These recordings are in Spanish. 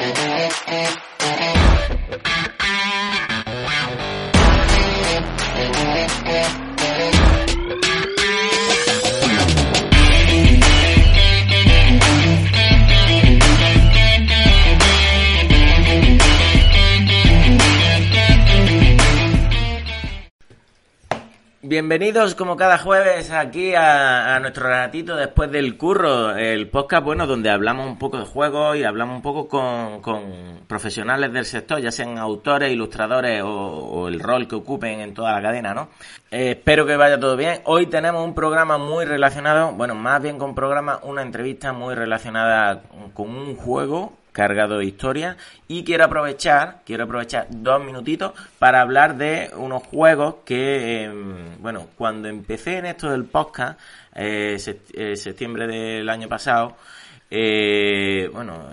Thank you. Bienvenidos como cada jueves aquí a, nuestro ratito después del curro, el podcast bueno donde hablamos un poco de juegos y hablamos un poco con, con profesionales del sector, ya sean autores, ilustradores o, o, el rol que ocupen en toda la cadena, ¿no? Eh, espero que vaya todo bien. Hoy tenemos un programa muy relacionado, bueno, más bien con programa, una entrevista muy relacionada con un juego cargado de historia. Y quiero aprovechar quiero aprovechar dos minutitos para hablar de unos juegos que eh, bueno cuando empecé en esto del podcast eh, eh, septiembre del año pasado eh, bueno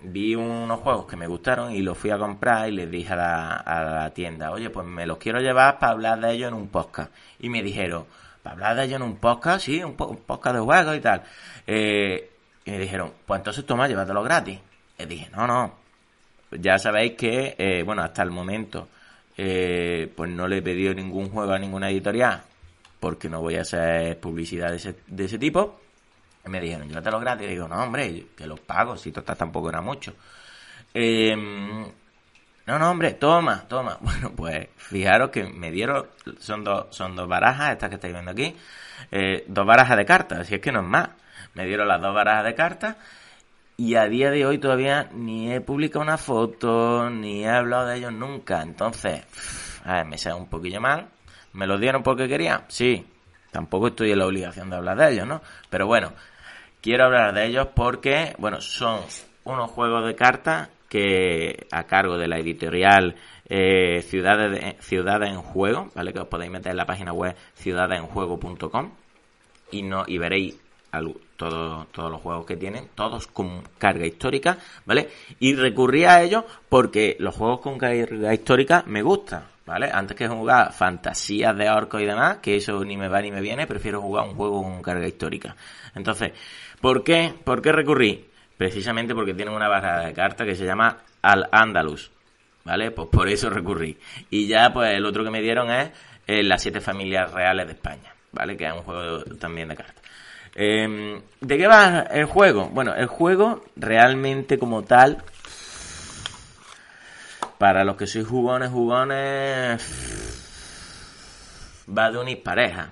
vi unos juegos que me gustaron y los fui a comprar y les dije a la, a la tienda oye pues me los quiero llevar para hablar de ellos en un podcast y me dijeron para hablar de ellos en un podcast sí un, un podcast de juegos y tal. Eh, y me dijeron pues entonces toma llévatelo gratis dije, no, no. Ya sabéis que, eh, bueno, hasta el momento, eh, pues no le he pedido ningún juego a ninguna editorial, porque no voy a hacer publicidad de ese, de ese tipo. Y me dijeron, yo te lo gratis. Y digo, no, hombre, que los pago, si total tampoco era mucho. Eh, no, no, hombre, toma, toma. Bueno, pues fijaros que me dieron, son dos, son dos barajas, estas que estáis viendo aquí, eh, dos barajas de cartas, así es que no es más. Me dieron las dos barajas de cartas y a día de hoy todavía ni he publicado una foto, ni he hablado de ellos nunca. Entonces, a ver, me sale un poquillo mal. ¿Me los dieron porque quería? Sí. Tampoco estoy en la obligación de hablar de ellos, ¿no? Pero bueno, quiero hablar de ellos porque, bueno, son unos juegos de cartas que a cargo de la editorial eh, Ciudades, de, Ciudades en Juego, ¿vale? Que os podéis meter en la página web ciudadesenjuego.com y, no, y veréis todo, todos los juegos que tienen, todos con carga histórica, ¿vale? Y recurrí a ellos porque los juegos con carga histórica me gustan, ¿vale? Antes que jugar fantasías de orcos y demás, que eso ni me va ni me viene, prefiero jugar un juego con carga histórica. Entonces, ¿por qué? ¿Por qué recurrí? Precisamente porque tienen una barra de cartas que se llama Al Andalus, ¿vale? Pues por eso recurrí. Y ya, pues el otro que me dieron es eh, Las siete familias reales de España, ¿vale? Que es un juego también de cartas. Eh, ¿De qué va el juego? Bueno, el juego realmente como tal, para los que sois jugones, jugones, va de unir pareja.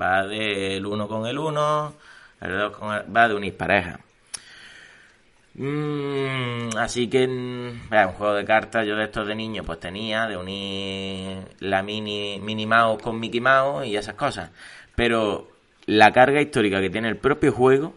Va del uno con el uno, el dos con el, va de unir pareja. Mm, así que eh, un juego de cartas yo de estos de niño pues tenía de unir la mini mini mouse con Mickey Mouse y esas cosas pero la carga histórica que tiene el propio juego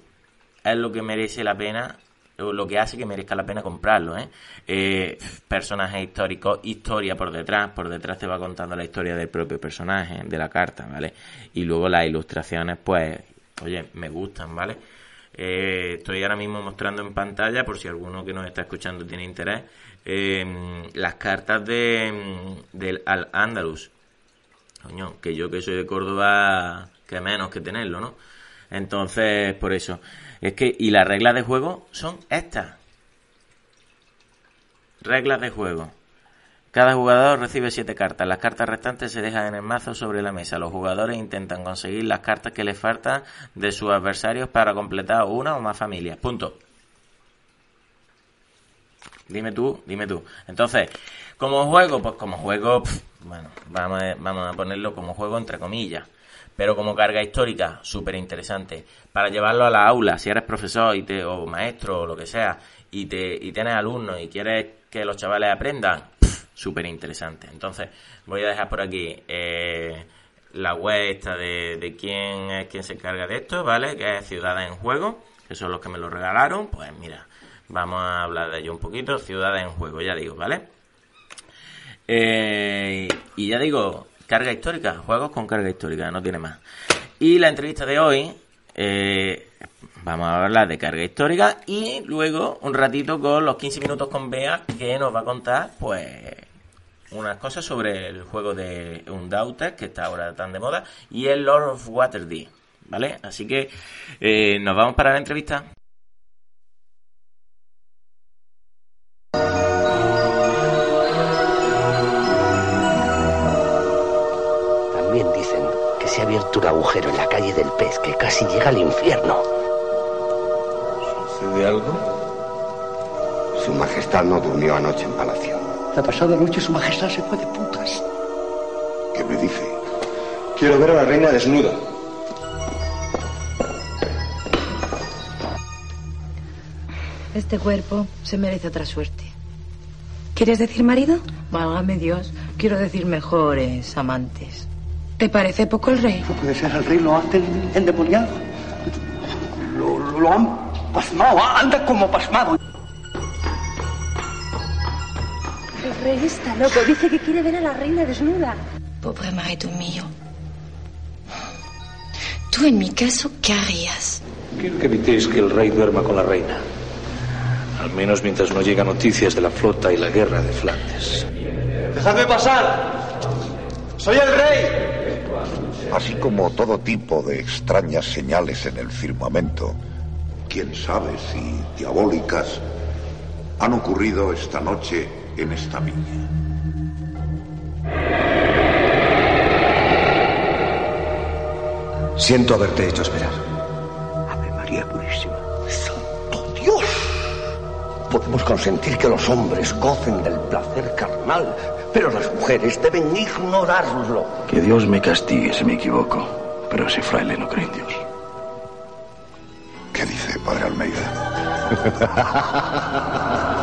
es lo que merece la pena, lo que hace que merezca la pena comprarlo, ¿eh? eh personajes históricos, historia por detrás, por detrás te va contando la historia del propio personaje, de la carta, ¿vale? Y luego las ilustraciones, pues, oye, me gustan, ¿vale? Eh, estoy ahora mismo mostrando en pantalla, por si alguno que nos está escuchando tiene interés, eh, las cartas de del Al Andalus. Coño, que yo que soy de Córdoba que menos que tenerlo, ¿no? Entonces, por eso. Es que, y las reglas de juego son estas. Reglas de juego. Cada jugador recibe siete cartas. Las cartas restantes se dejan en el mazo sobre la mesa. Los jugadores intentan conseguir las cartas que les faltan de sus adversarios para completar una o más familias. Punto. Dime tú, dime tú. Entonces, como juego, pues como juego, bueno, vamos vamos a ponerlo como juego entre comillas pero como carga histórica, súper interesante. Para llevarlo a la aula, si eres profesor y te, o maestro o lo que sea, y, te, y tienes alumnos y quieres que los chavales aprendan, súper interesante. Entonces, voy a dejar por aquí eh, la web esta de, de quién es quien se encarga de esto, ¿vale? Que es Ciudad en Juego. que son los que me lo regalaron, pues mira, vamos a hablar de ello un poquito. Ciudades en juego, ya digo, ¿vale? Eh, y ya digo, carga histórica, juegos con carga histórica, no tiene más. Y la entrevista de hoy, eh, vamos a hablar de carga histórica y luego un ratito con los 15 minutos con Bea que nos va a contar, pues, unas cosas sobre el juego de Undaunted, que está ahora tan de moda, y el Lord of Waterdeep, ¿vale? Así que eh, nos vamos para la entrevista. Que se ha abierto un agujero en la calle del pez que casi llega al infierno. ¿Sucede algo? Su Majestad no durmió anoche en palacio. La pasada noche su majestad se fue de putas. ¿Qué me dice? Quiero ver a la reina desnuda. Este cuerpo se merece otra suerte. ¿Quieres decir marido? Válgame Dios, quiero decir mejores amantes. ¿Te parece poco el rey? No puede ser, el rey lo hace endemoniado. Lo, lo, lo han pasmado, anda como pasmado. El rey está loco, dice que quiere ver a la reina desnuda. Pobre marido mío. Tú en mi caso, ¿qué harías? Quiero que evitéis que el rey duerma con la reina. Al menos mientras no llegan noticias de la flota y la guerra de Flandes. ¡Dejadme pasar! ¡Soy el rey! Así como todo tipo de extrañas señales en el firmamento, quién sabe si diabólicas, han ocurrido esta noche en esta viña. Siento haberte hecho esperar. Ave María Purísima. ¡Santo Dios! Podemos consentir que los hombres gocen del placer carnal, pero las mujeres deben ignorarlo. Que Dios me castigue si me equivoco, pero ese fraile no cree en Dios. ¿Qué dice, padre Almeida?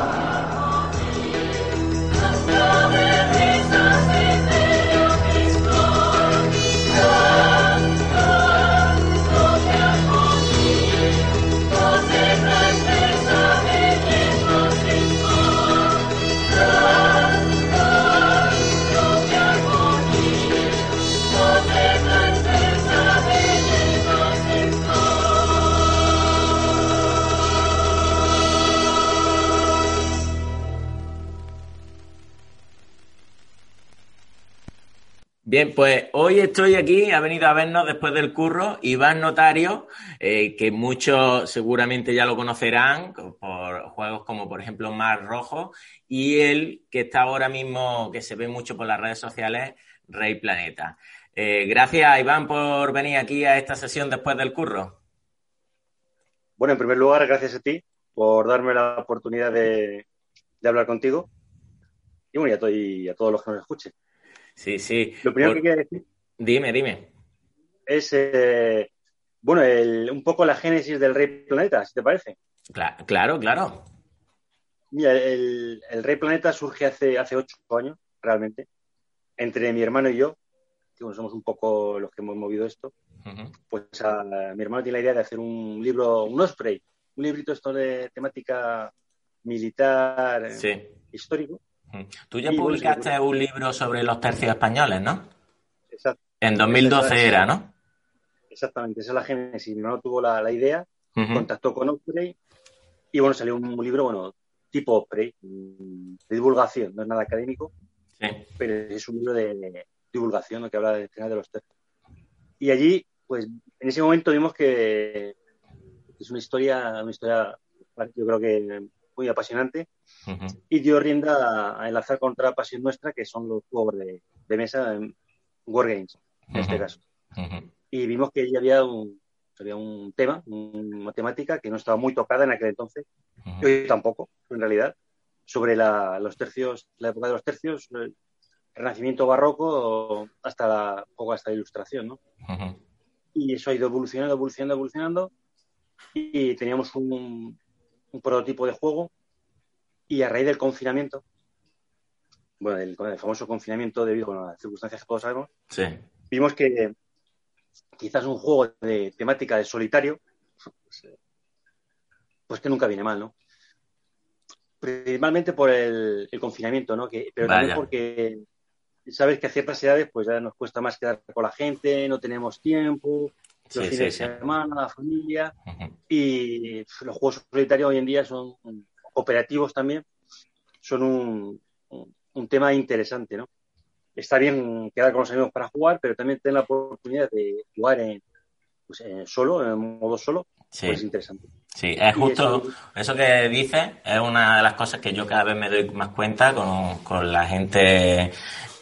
Bien, pues hoy estoy aquí, ha venido a vernos después del curro, Iván Notario, eh, que muchos seguramente ya lo conocerán por juegos como por ejemplo Mar Rojo, y él que está ahora mismo, que se ve mucho por las redes sociales, Rey Planeta. Eh, gracias Iván por venir aquí a esta sesión después del curro. Bueno, en primer lugar, gracias a ti por darme la oportunidad de, hablar contigo. Y bueno, y a todos los que nos escuchen. Sí, sí. Lo primero Por- que quiero decir Dime, dime. es, eh, bueno, el- un poco la génesis del Rey Planeta, si te parece. Cla- claro, claro. Mira, el, el Rey Planeta surge hace, hace ocho años, realmente, entre mi hermano y yo, que bueno, somos un poco los que hemos movido esto. Pues a- mi hermano tiene la idea de hacer un libro, un osprey, un librito esto de temática militar, eh, Sí. histórico. Tú ya publicaste un libro sobre los tercios españoles, ¿no? Exacto. En 2012 Esa es- era, ¿no? Exactamente, esa es la génesis. Mi hermano tuvo la, la idea, contactó con Osprey y bueno, salió un libro, bueno, tipo Osprey, mm, de divulgación, no es nada académico, Sí. pero es un libro de, de divulgación ¿no? que habla del final de los tercios. Y allí, pues en ese momento vimos que es una historia, una historia, yo creo que muy apasionante Ujú. y dio rienda a, a enlazar con otra pasión nuestra que son los juegos de, de mesa, en Wargames, en este Ujú. caso. Ujú. y vimos que ya había un, había un tema, una temática que no estaba muy tocada en aquel entonces, y hoy tampoco, en realidad, sobre la, los tercios, la época de los tercios, el renacimiento barroco hasta la, poco hasta la ilustración, ¿no? Y eso ha ido evolucionando, evolucionando, evolucionando, y teníamos un, un prototipo de juego, y a raíz del confinamiento, bueno, el, el famoso confinamiento debido a las circunstancias que todos sabemos, Sí. vimos que quizás un juego de temática de solitario pues que nunca viene mal, ¿no? Principalmente por el, confinamiento, ¿no? Que, pero también porque sabes que a ciertas edades pues ya nos cuesta más quedar con la gente, no tenemos tiempo, los fines de semana, la familia, y los juegos solitarios hoy en día son operativos también, son un, un, tema interesante, ¿no? Está bien quedar con los amigos para jugar, pero también tener la oportunidad de jugar en, pues, solo, en modo solo, pues es interesante. Sí, es justo eso, que dices, es una de las cosas que yo cada vez me doy más cuenta con, con la gente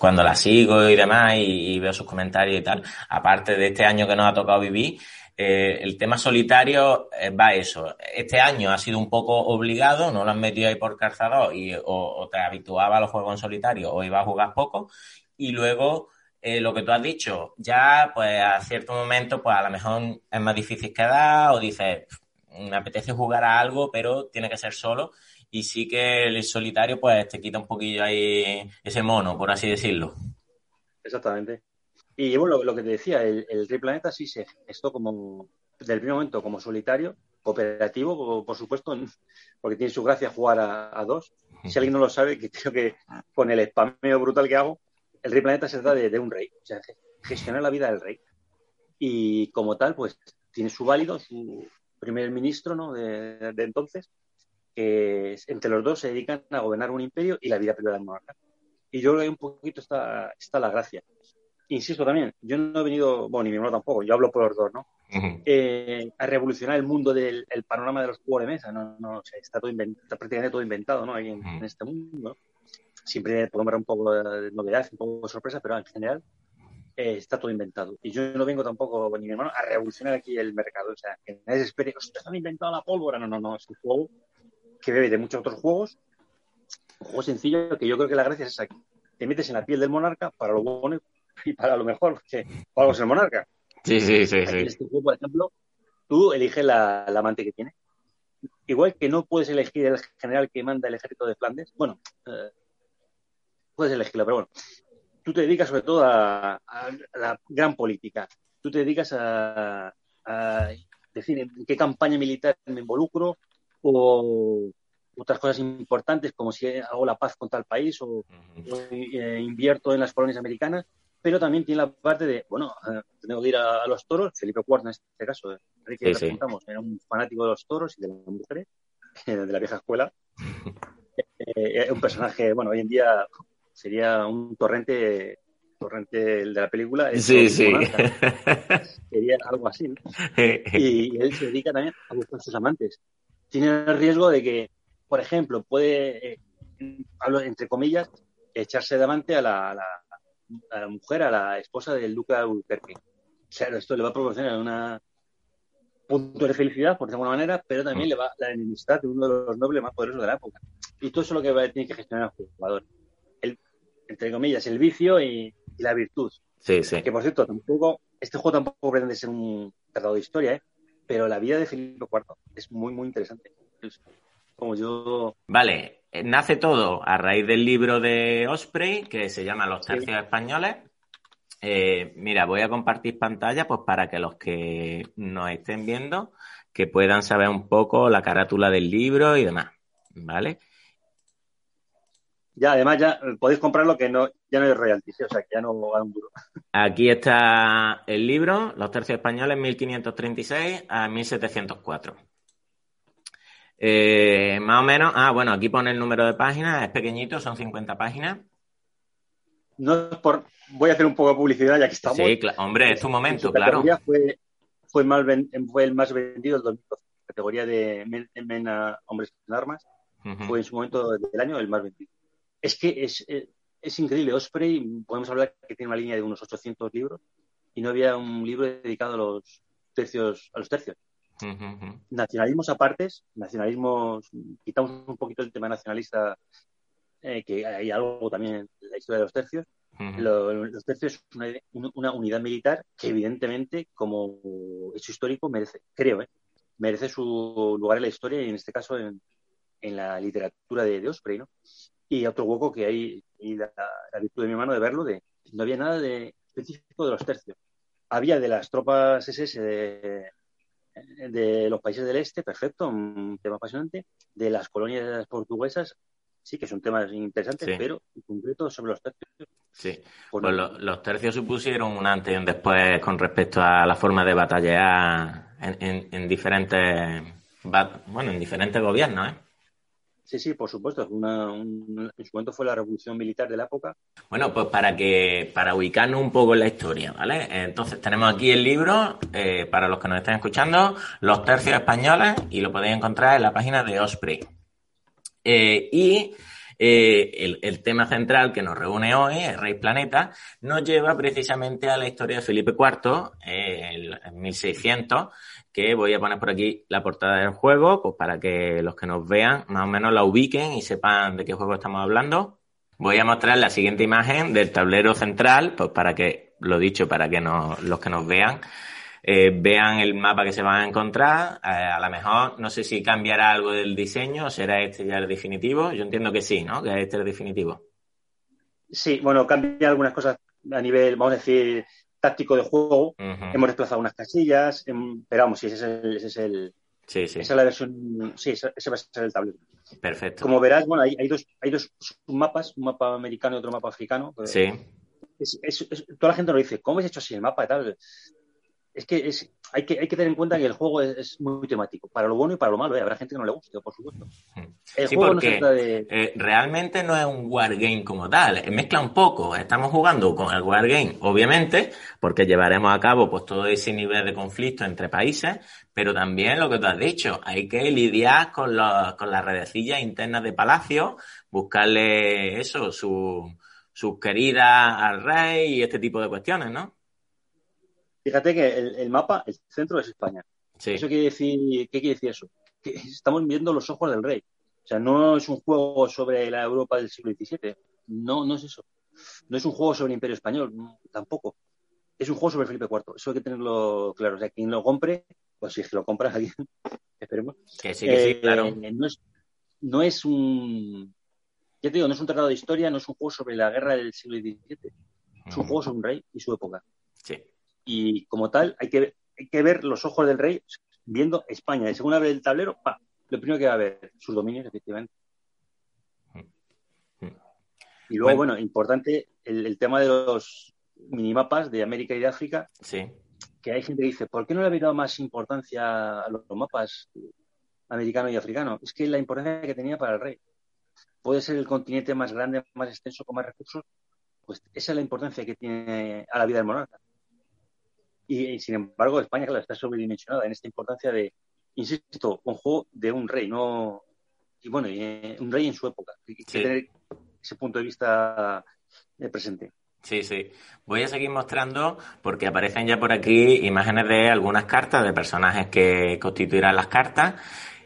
cuando la sigo y demás y, veo sus comentarios y tal. Aparte de este año que nos ha tocado vivir, eh, el tema solitario eh, va a eso. Este año ha sido un poco obligado, no lo han metido ahí por calzador y o, te habituaba a los juegos en solitario o iba a jugar poco. Y luego, eh, lo que tú has dicho, ya pues a cierto momento, pues a lo mejor es más difícil quedar o dices, me apetece jugar a algo, pero tiene que ser solo. Y sí que el solitario, pues te quita un poquillo ahí ese mono, por así decirlo. Exactamente. Y bueno, lo, que te decía, el, el Rey Planeta sí se esto como, del primer momento, como solitario, cooperativo, por supuesto, porque tiene su gracia jugar a, dos. Si alguien no lo sabe, que creo que con el spameo brutal que hago, el Rey Planeta se trata de, de un rey, o sea, gestionar la vida del rey. Y como tal, pues tiene su válido, su, primer ministro ¿no? de, entonces, que entre los dos se dedican a gobernar un imperio y la vida privada del monarca. Y yo creo que un poquito está, está la gracia. Insisto también, yo no he venido, bueno, ni mi hermano tampoco, yo hablo por los dos, ¿no? Eh, a revolucionar el mundo del panorama de los juegos de mesa, no, no, está, todo está prácticamente todo inventado, ¿no? Ahí en, en este mundo. Siempre podemos ver un poco de novedad, un poco de sorpresa, pero en general eh, está todo inventado. Y yo no vengo tampoco, ni mi hermano, a revolucionar aquí el mercado. O sea, que nadie se espere, ustedes han inventado la pólvora. No, no, no, es un juego que bebe de muchos otros juegos. Un juego sencillo que yo creo que la gracia es aquí. Te metes en la piel del monarca para lo bueno y para lo mejor, porque para algo es el monarca. Sí, sí, sí. sí. este juego, por ejemplo, tú eliges la, amante que tiene. Igual que no puedes elegir el general que manda el ejército de Flandes. Bueno, eh, puedes elegirlo, pero bueno tú te dedicas sobre todo a, la gran política. Tú te dedicas a, decir en qué campaña militar me involucro o otras cosas importantes como si hago la paz con tal país o, eh, invierto en las colonias americanas, pero también tiene la parte de, bueno, eh, tengo que ir a, los toros, Felipe IV en este caso, Enrique sí, era un fanático de los toros y de las mujeres, de la vieja escuela. Eh, un personaje, bueno, hoy en día sería un torrente torrente de la película. Sí, sí. Sería algo así. Y él se dedica también a buscar sus amantes. Tiene el riesgo de que, por ejemplo, puede, eh, hablo entre comillas, echarse de amante a la, a la, mujer, a la esposa del duque de Albuquerque. Claro, esto le va a proporcionar una punto de felicidad, por alguna manera, pero también mm. le va la enemistad de uno de los nobles más poderosos de la época. Y todo eso es lo que va, tiene que gestionar el jugador entre comillas, el vicio y, la virtud. Sí, sí. Que por cierto, tampoco, este juego tampoco pretende ser un tratado de historia, ¿eh? pero la vida de Felipe IV es muy, muy interesante. como yo. Vale, eh, nace todo a raíz del libro de Osprey, que se llama Los tercios españoles. Eh, mira, voy a compartir pantalla pues para que los que nos estén viendo que puedan saber un poco la carátula del libro y demás, ¿vale? Ya además ya podéis comprarlo que no, ya no hay royalties, o sea que ya no va un duro. Aquí está el libro, Los tercios españoles 1536 a 1704. Eh, más o menos, ah, bueno, aquí pone el número de páginas, es pequeñito, son 50 páginas. No por, voy a hacer un poco de publicidad ya que estamos. Sí, hombre, es tu momento, claro. Fue, fue, el fue el más vendido del 2012, categoría de men, hombres en armas. Fue en su momento del año el más vendido es que es, eh, es, increíble. Osprey, podemos hablar que tiene una línea de unos 800 libros y no había un libro dedicado a los tercios. A los tercios. Nacionalismos apartes, nacionalismos, quitamos un poquito el tema nacionalista, eh, que hay algo también en la historia de los tercios. los tercios es una, unidad militar que evidentemente, como hecho histórico, merece, creo, eh, merece su lugar en la historia y en este caso en, en la literatura de, de Osprey, ¿no? Y otro hueco que hay, y la, virtud de mi mano de verlo, de no había nada de específico de los tercios. Había de las tropas SS de, de los países del este, perfecto, un tema apasionante. De las colonias portuguesas, sí que son temas interesantes, pero en concreto sobre los tercios. Sí, pues, pues los, tercios supusieron un antes y un después con respecto a la forma de batallar en, diferentes, bueno, en diferentes gobiernos, ¿eh? Sí, sí, por supuesto. Una, en su momento fue la revolución militar de la época. Bueno, pues para que para ubicarnos un poco en la historia, ¿vale? Entonces tenemos aquí el libro, eh, para los que nos estén escuchando, Los tercios españoles, y lo podéis encontrar en la página de Osprey. Eh, y eh, el, tema central que nos reúne hoy, el Rey Planeta, nos lleva precisamente a la historia de Felipe IV, en 1600, que voy a poner por aquí la portada del juego, pues para que los que nos vean más o menos la ubiquen y sepan de qué juego estamos hablando. Voy a mostrar la siguiente imagen del tablero central, pues para que, lo dicho, para que los que nos vean eh, vean el mapa que se van a encontrar. Eh, a lo mejor, no sé si cambiará algo del diseño, será este ya el definitivo. Yo entiendo que sí, ¿no? Que este es el definitivo. Sí, bueno, cambia algunas cosas a nivel, vamos a decir, táctico de juego. Hemos desplazado unas casillas, em, pero vamos, sí, ese es el, ese es el Sí, sí. Esa es la versión, sí, ese va a ser el tablero. Perfecto. Como verás, bueno, hay, hay dos, hay dos mapas, un mapa americano y otro mapa africano. Sí. toda la gente nos dice, ¿cómo has hecho así el mapa y tal? es que, es, hay que hay que tener en cuenta que el juego es, muy temático, para lo bueno y para lo malo. ¿eh? Habrá gente que no le guste, por supuesto. Hmm. El juego no se trata de... Eh, realmente no es un wargame como tal, eh, mezcla un poco. Estamos jugando con el wargame, obviamente, porque llevaremos a cabo pues todo ese nivel de conflicto entre países, pero también lo que tú has dicho, hay que lidiar con, con las redecillas internas de Palacio, buscarle eso, su, sus queridas al rey y este tipo de cuestiones, ¿no? Fíjate que el, mapa, el centro es España. Eso quiere decir, ¿qué quiere decir eso? Que estamos viendo los ojos del rey. O sea, no es un juego sobre la Europa del siglo XVII. No, no es eso. No es un juego sobre el Imperio Español, tampoco. Es un juego sobre Felipe IV. Eso hay que tenerlo claro. O sea, quien lo compre, pues si lo compras alguien, esperemos. Que sí, que sí, eh, claro. no, es, no es un. Ya te digo, no es un tratado de historia, no es un juego sobre la guerra del siglo XVII. Es un juego sobre un rey y su época. Sí y como tal hay que, hay que ver los ojos del rey viendo España. Y según abre el tablero, pa, lo primero que va a ver, sus dominios, efectivamente. Y luego, bueno, importante el, tema de los minimapas de América y de África. Sí. Que hay gente que dice, ¿por qué no le habéis dado más importancia a los, mapas americanos y africanos? Es que la importancia que tenía para el rey. Puede ser el continente más grande, más extenso, con más recursos. Pues esa es la importancia que tiene a la vida del monarca. Y, sin embargo, España, claro, está sobredimensionada en esta importancia de, insisto, un juego de un rey, no. Y bueno, eh, un rey en su época. Hay que tener ese punto de vista eh, presente. Sí, sí. Voy a seguir mostrando porque aparecen ya por aquí imágenes de algunas cartas, de personajes que constituirán las cartas.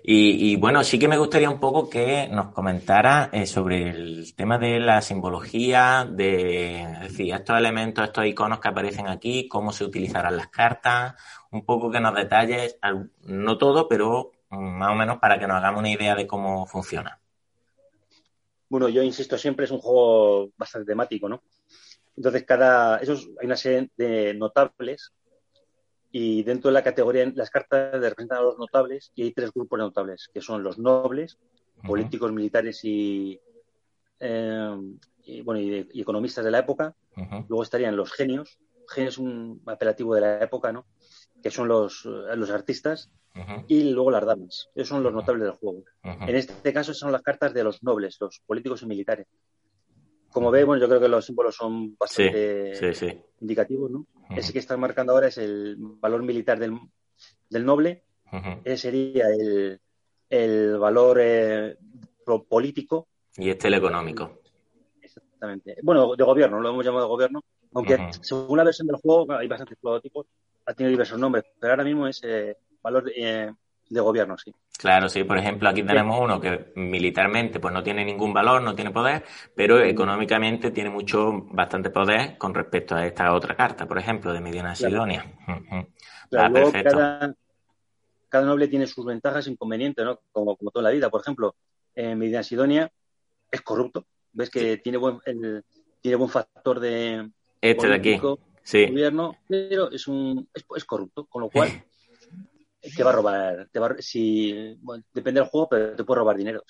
Y, bueno, sí que me gustaría un poco que nos comentara eh, sobre el tema de la simbología, de estos elementos, estos iconos que aparecen aquí, cómo se utilizarán las cartas, un poco que nos detalles, no todo, pero más o menos para que nos hagamos una idea de cómo funciona. Bueno, yo insisto, siempre es un juego bastante temático, ¿no? Entonces, cada, esos, hay una serie de notables y dentro de la categoría, las cartas representan a los notables y hay tres grupos de notables, que son los nobles, políticos, militares y, eh, bueno, y, economistas de la época. Luego estarían los genios. Genios es un apelativo de la época, ¿no? Que son los, eh, los artistas. Y luego las damas. Esos son los notables del juego. En este caso son las cartas de los nobles, los políticos y militares. Como ve, bueno, yo creo que los símbolos son bastante indicativos, ¿no? Ese que están marcando ahora es el valor militar del, noble. Ese sería el, valor eh, político. Y este el económico. Exactamente. Bueno, de gobierno, lo hemos llamado de gobierno. Aunque según la versión del juego, hay bastantes prototipos, ha tenido diversos nombres, pero ahora mismo es eh, valor eh, de gobierno, sí. Claro, sí. Por ejemplo, aquí tenemos uno que militarmente pues no tiene ningún valor, no tiene poder, pero económicamente tiene mucho, bastante poder con respecto a esta otra carta, por ejemplo, de Medina Sidonia. cada, noble tiene sus ventajas e inconvenientes, ¿no? Como, como toda la vida. Por ejemplo, en Medina Sidonia es corrupto. Ves que tiene buen tiene buen factor de este de aquí. Sí. gobierno, pero es un es corrupto, con lo cual te va a robar. Te va, si, depende del juego, pero te puede robar dinero.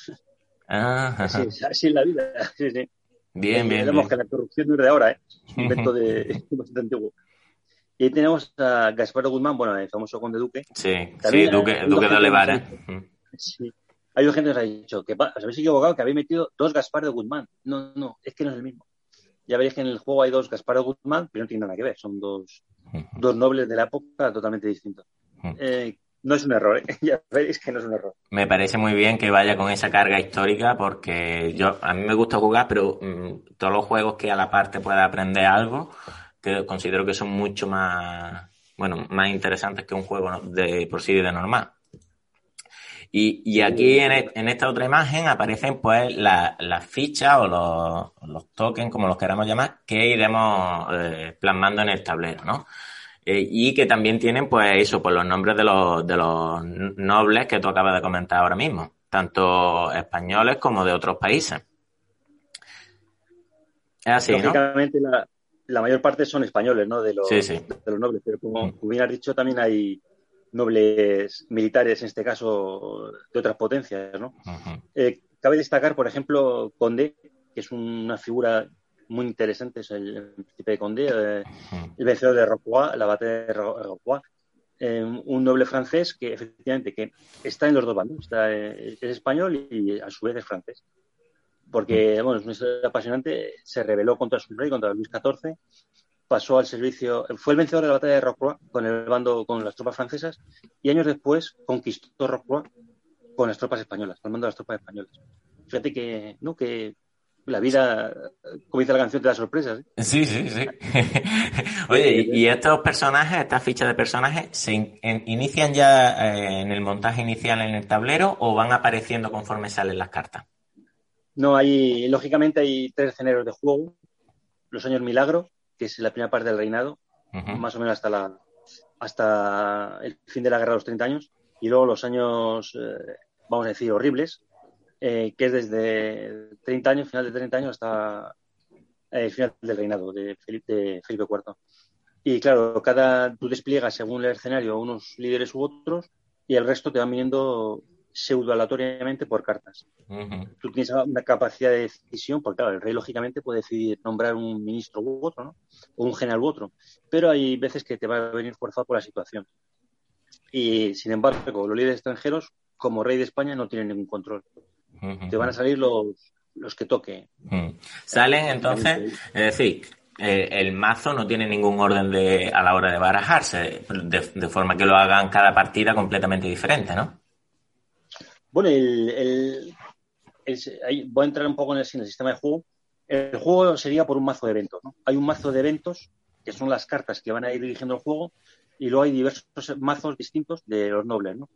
Ah, así, así, es la vida. Sí, sí. Bien, bien. Vemos que la corrupción no es de ahora, ¿eh? Es un invento de bastante antiguo. Y ahí tenemos a Gaspar Guzmán, bueno, el famoso conde Duque. Sí, sí Duque, Duque de Olivara. Sí. Hay gente que nos ha dicho que os habéis equivocado, que habéis metido dos Gaspar de Guzmán. No, no, es que no es el mismo. Ya veréis que en el juego hay dos Gaspar de Guzmán, pero no tienen nada que ver. Son dos, dos nobles de la época totalmente distintos. Eh, no es un error, ¿eh? ya veréis que no es un error. Me parece muy bien que vaya con esa carga histórica porque yo a mí me gusta jugar, pero mm, todos los juegos que a la parte pueda aprender algo, que considero que son mucho más, bueno, más interesantes que un juego de por sí de normal. Y, aquí en, e, en, esta otra imagen aparecen pues las fichas o los, los, tokens, como los queramos llamar, que iremos eh, plasmando en el tablero, ¿no? Eh, y que también tienen, pues, eso, pues los nombres de los, de los nobles que tú acabas de comentar ahora mismo, tanto españoles como de otros países. Es así, Lógicamente, la, la, mayor parte son españoles, ¿no? De los, De los nobles, pero como, mm. bien has dicho, también hay nobles militares, en este caso, de otras potencias, ¿no? Eh, cabe destacar, por ejemplo, Conde, que es una figura muy interesante es el, príncipe de Condé, eh, el vencedor de Rocroi, la batalla de Rocroi, eh, un noble francés que efectivamente que está en los dos bandos, está, eh, es español y a su vez es francés. Porque, bueno, es una historia apasionante, se rebeló contra su rey, contra Luis XIV, pasó al servicio, fue el vencedor de la batalla de Rocroi con el bando, con las tropas francesas, y años después conquistó Rocroi con las tropas españolas, con el mando de las tropas españolas. Fíjate que, ¿no? que la vida, como dice la canción, te da sorpresas. ¿eh? Sí, sí, sí. Oye, ¿y, estos personajes, estas fichas de personajes, se inician ya eh, en el montaje inicial en el tablero o van apareciendo conforme salen las cartas? No, hay, lógicamente hay tres escenarios de juego. Los años milagro, que es la primera parte del reinado, más o menos hasta la hasta el fin de la guerra de los 30 años. Y luego los años, eh, vamos a decir, horribles, eh, que es desde 30 años, final de 30 años, hasta el final del reinado de Felipe, Felipe IV. Y claro, cada tú despliegas según el escenario unos líderes u otros y el resto te van viniendo pseudo-aleatoriamente por cartas. Tú tienes una capacidad de decisión, porque claro, el rey lógicamente puede decidir nombrar un ministro u otro, ¿no? O un general u otro. Pero hay veces que te va a venir forzado por la situación. Y sin embargo, los líderes extranjeros, como rey de España, no tienen ningún control te van a salir los, los que toque. Salen entonces, es decir, eh, el mazo no tiene ningún orden de, a la hora de barajarse, de, forma que lo hagan cada partida completamente diferente, ¿no? Bueno, el, voy a entrar un poco en el, sistema de juego. El juego sería por un mazo de eventos. ¿no? Hay un mazo de eventos, que son las cartas que van a ir dirigiendo el juego, y luego hay diversos mazos distintos de los nobles. ¿no?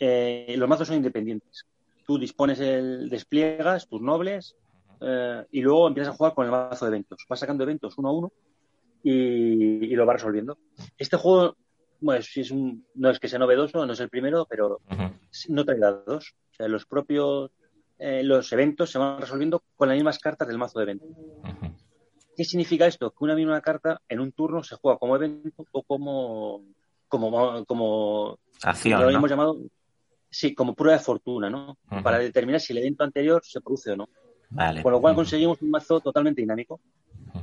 Eh, los mazos son independientes tú dispones el despliegas, tus nobles, eh, y luego empiezas a jugar con el mazo de eventos. Vas sacando eventos uno a uno y, lo vas resolviendo. Este juego, bueno, es un, no es que sea novedoso, no es el primero, pero no trae dados. O sea, los propios eh, los eventos se van resolviendo con las mismas cartas del mazo de eventos. ¿Qué significa esto? Que una misma carta en un turno se juega como evento o como como como acción, lo hemos llamado Sí, como prueba de fortuna, ¿no? Para determinar si el evento anterior se produce o no. Vale. Con lo cual conseguimos un mazo totalmente dinámico.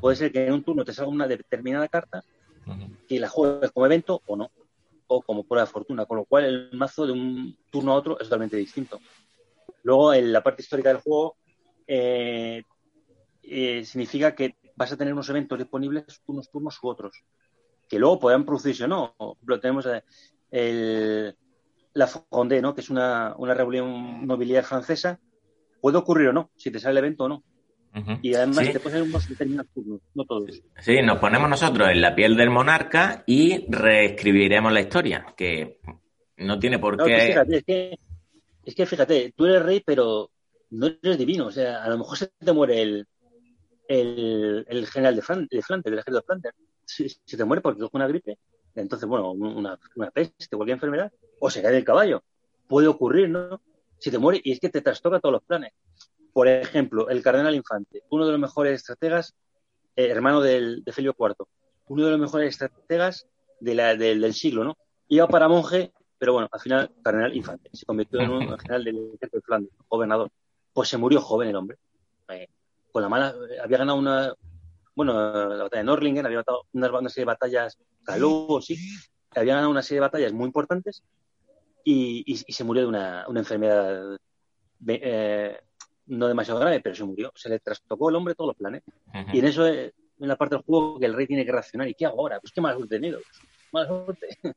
Puede ser que en un turno te salga una determinada carta y la juegues como evento o no, o como prueba de fortuna, con lo cual el mazo de un turno a otro es totalmente distinto. Luego, en la parte histórica del juego, eh, eh, significa que vas a tener unos eventos disponibles unos turnos u otros, que luego puedan producirse o no. Lo tenemos eh, el, la Fondée, ¿no? que es una, una rebelión nobiliaria francesa, puede ocurrir o no, si te sale el evento o no. Y además te puede ser unos determinados turnos, no todos. Sí, nos ponemos nosotros en la piel del monarca y reescribiremos la historia, que no tiene por qué. fíjate, es, que, es que fíjate, tú eres rey, pero no eres divino. O sea, a lo mejor se te muere el, el, el general de, Flan, de Flanders, el ejército de Flanders. Si, se te muere porque coge una gripe, entonces, bueno, una, una peste, cualquier enfermedad, o se cae del caballo. Puede ocurrir, ¿no? Si te muere y es que te trastoca todos los planes. Por ejemplo, el cardenal Infante, uno de los mejores estrategas, eh, hermano del, de Felipe IV, uno de los mejores estrategas de la, del siglo, ¿no? Iba para monje pero bueno, al final, cardenal infante. Se convirtió en un general del ejército de Flandes, gobernador. Pues se murió joven el hombre. Eh, con la mala, había ganado una, bueno, la batalla de Norlingen, había ganado una, serie de batallas, luego sí, había ganado una serie de batallas muy importantes y, y, se murió de una, una enfermedad eh, no demasiado grave, pero se murió. Se le trastocó el hombre todos los planes. Y en eso, en la parte del juego, que el rey tiene que reaccionar. ¿Y qué hago ahora? Pues qué mala suerte he tenido. Mala suerte.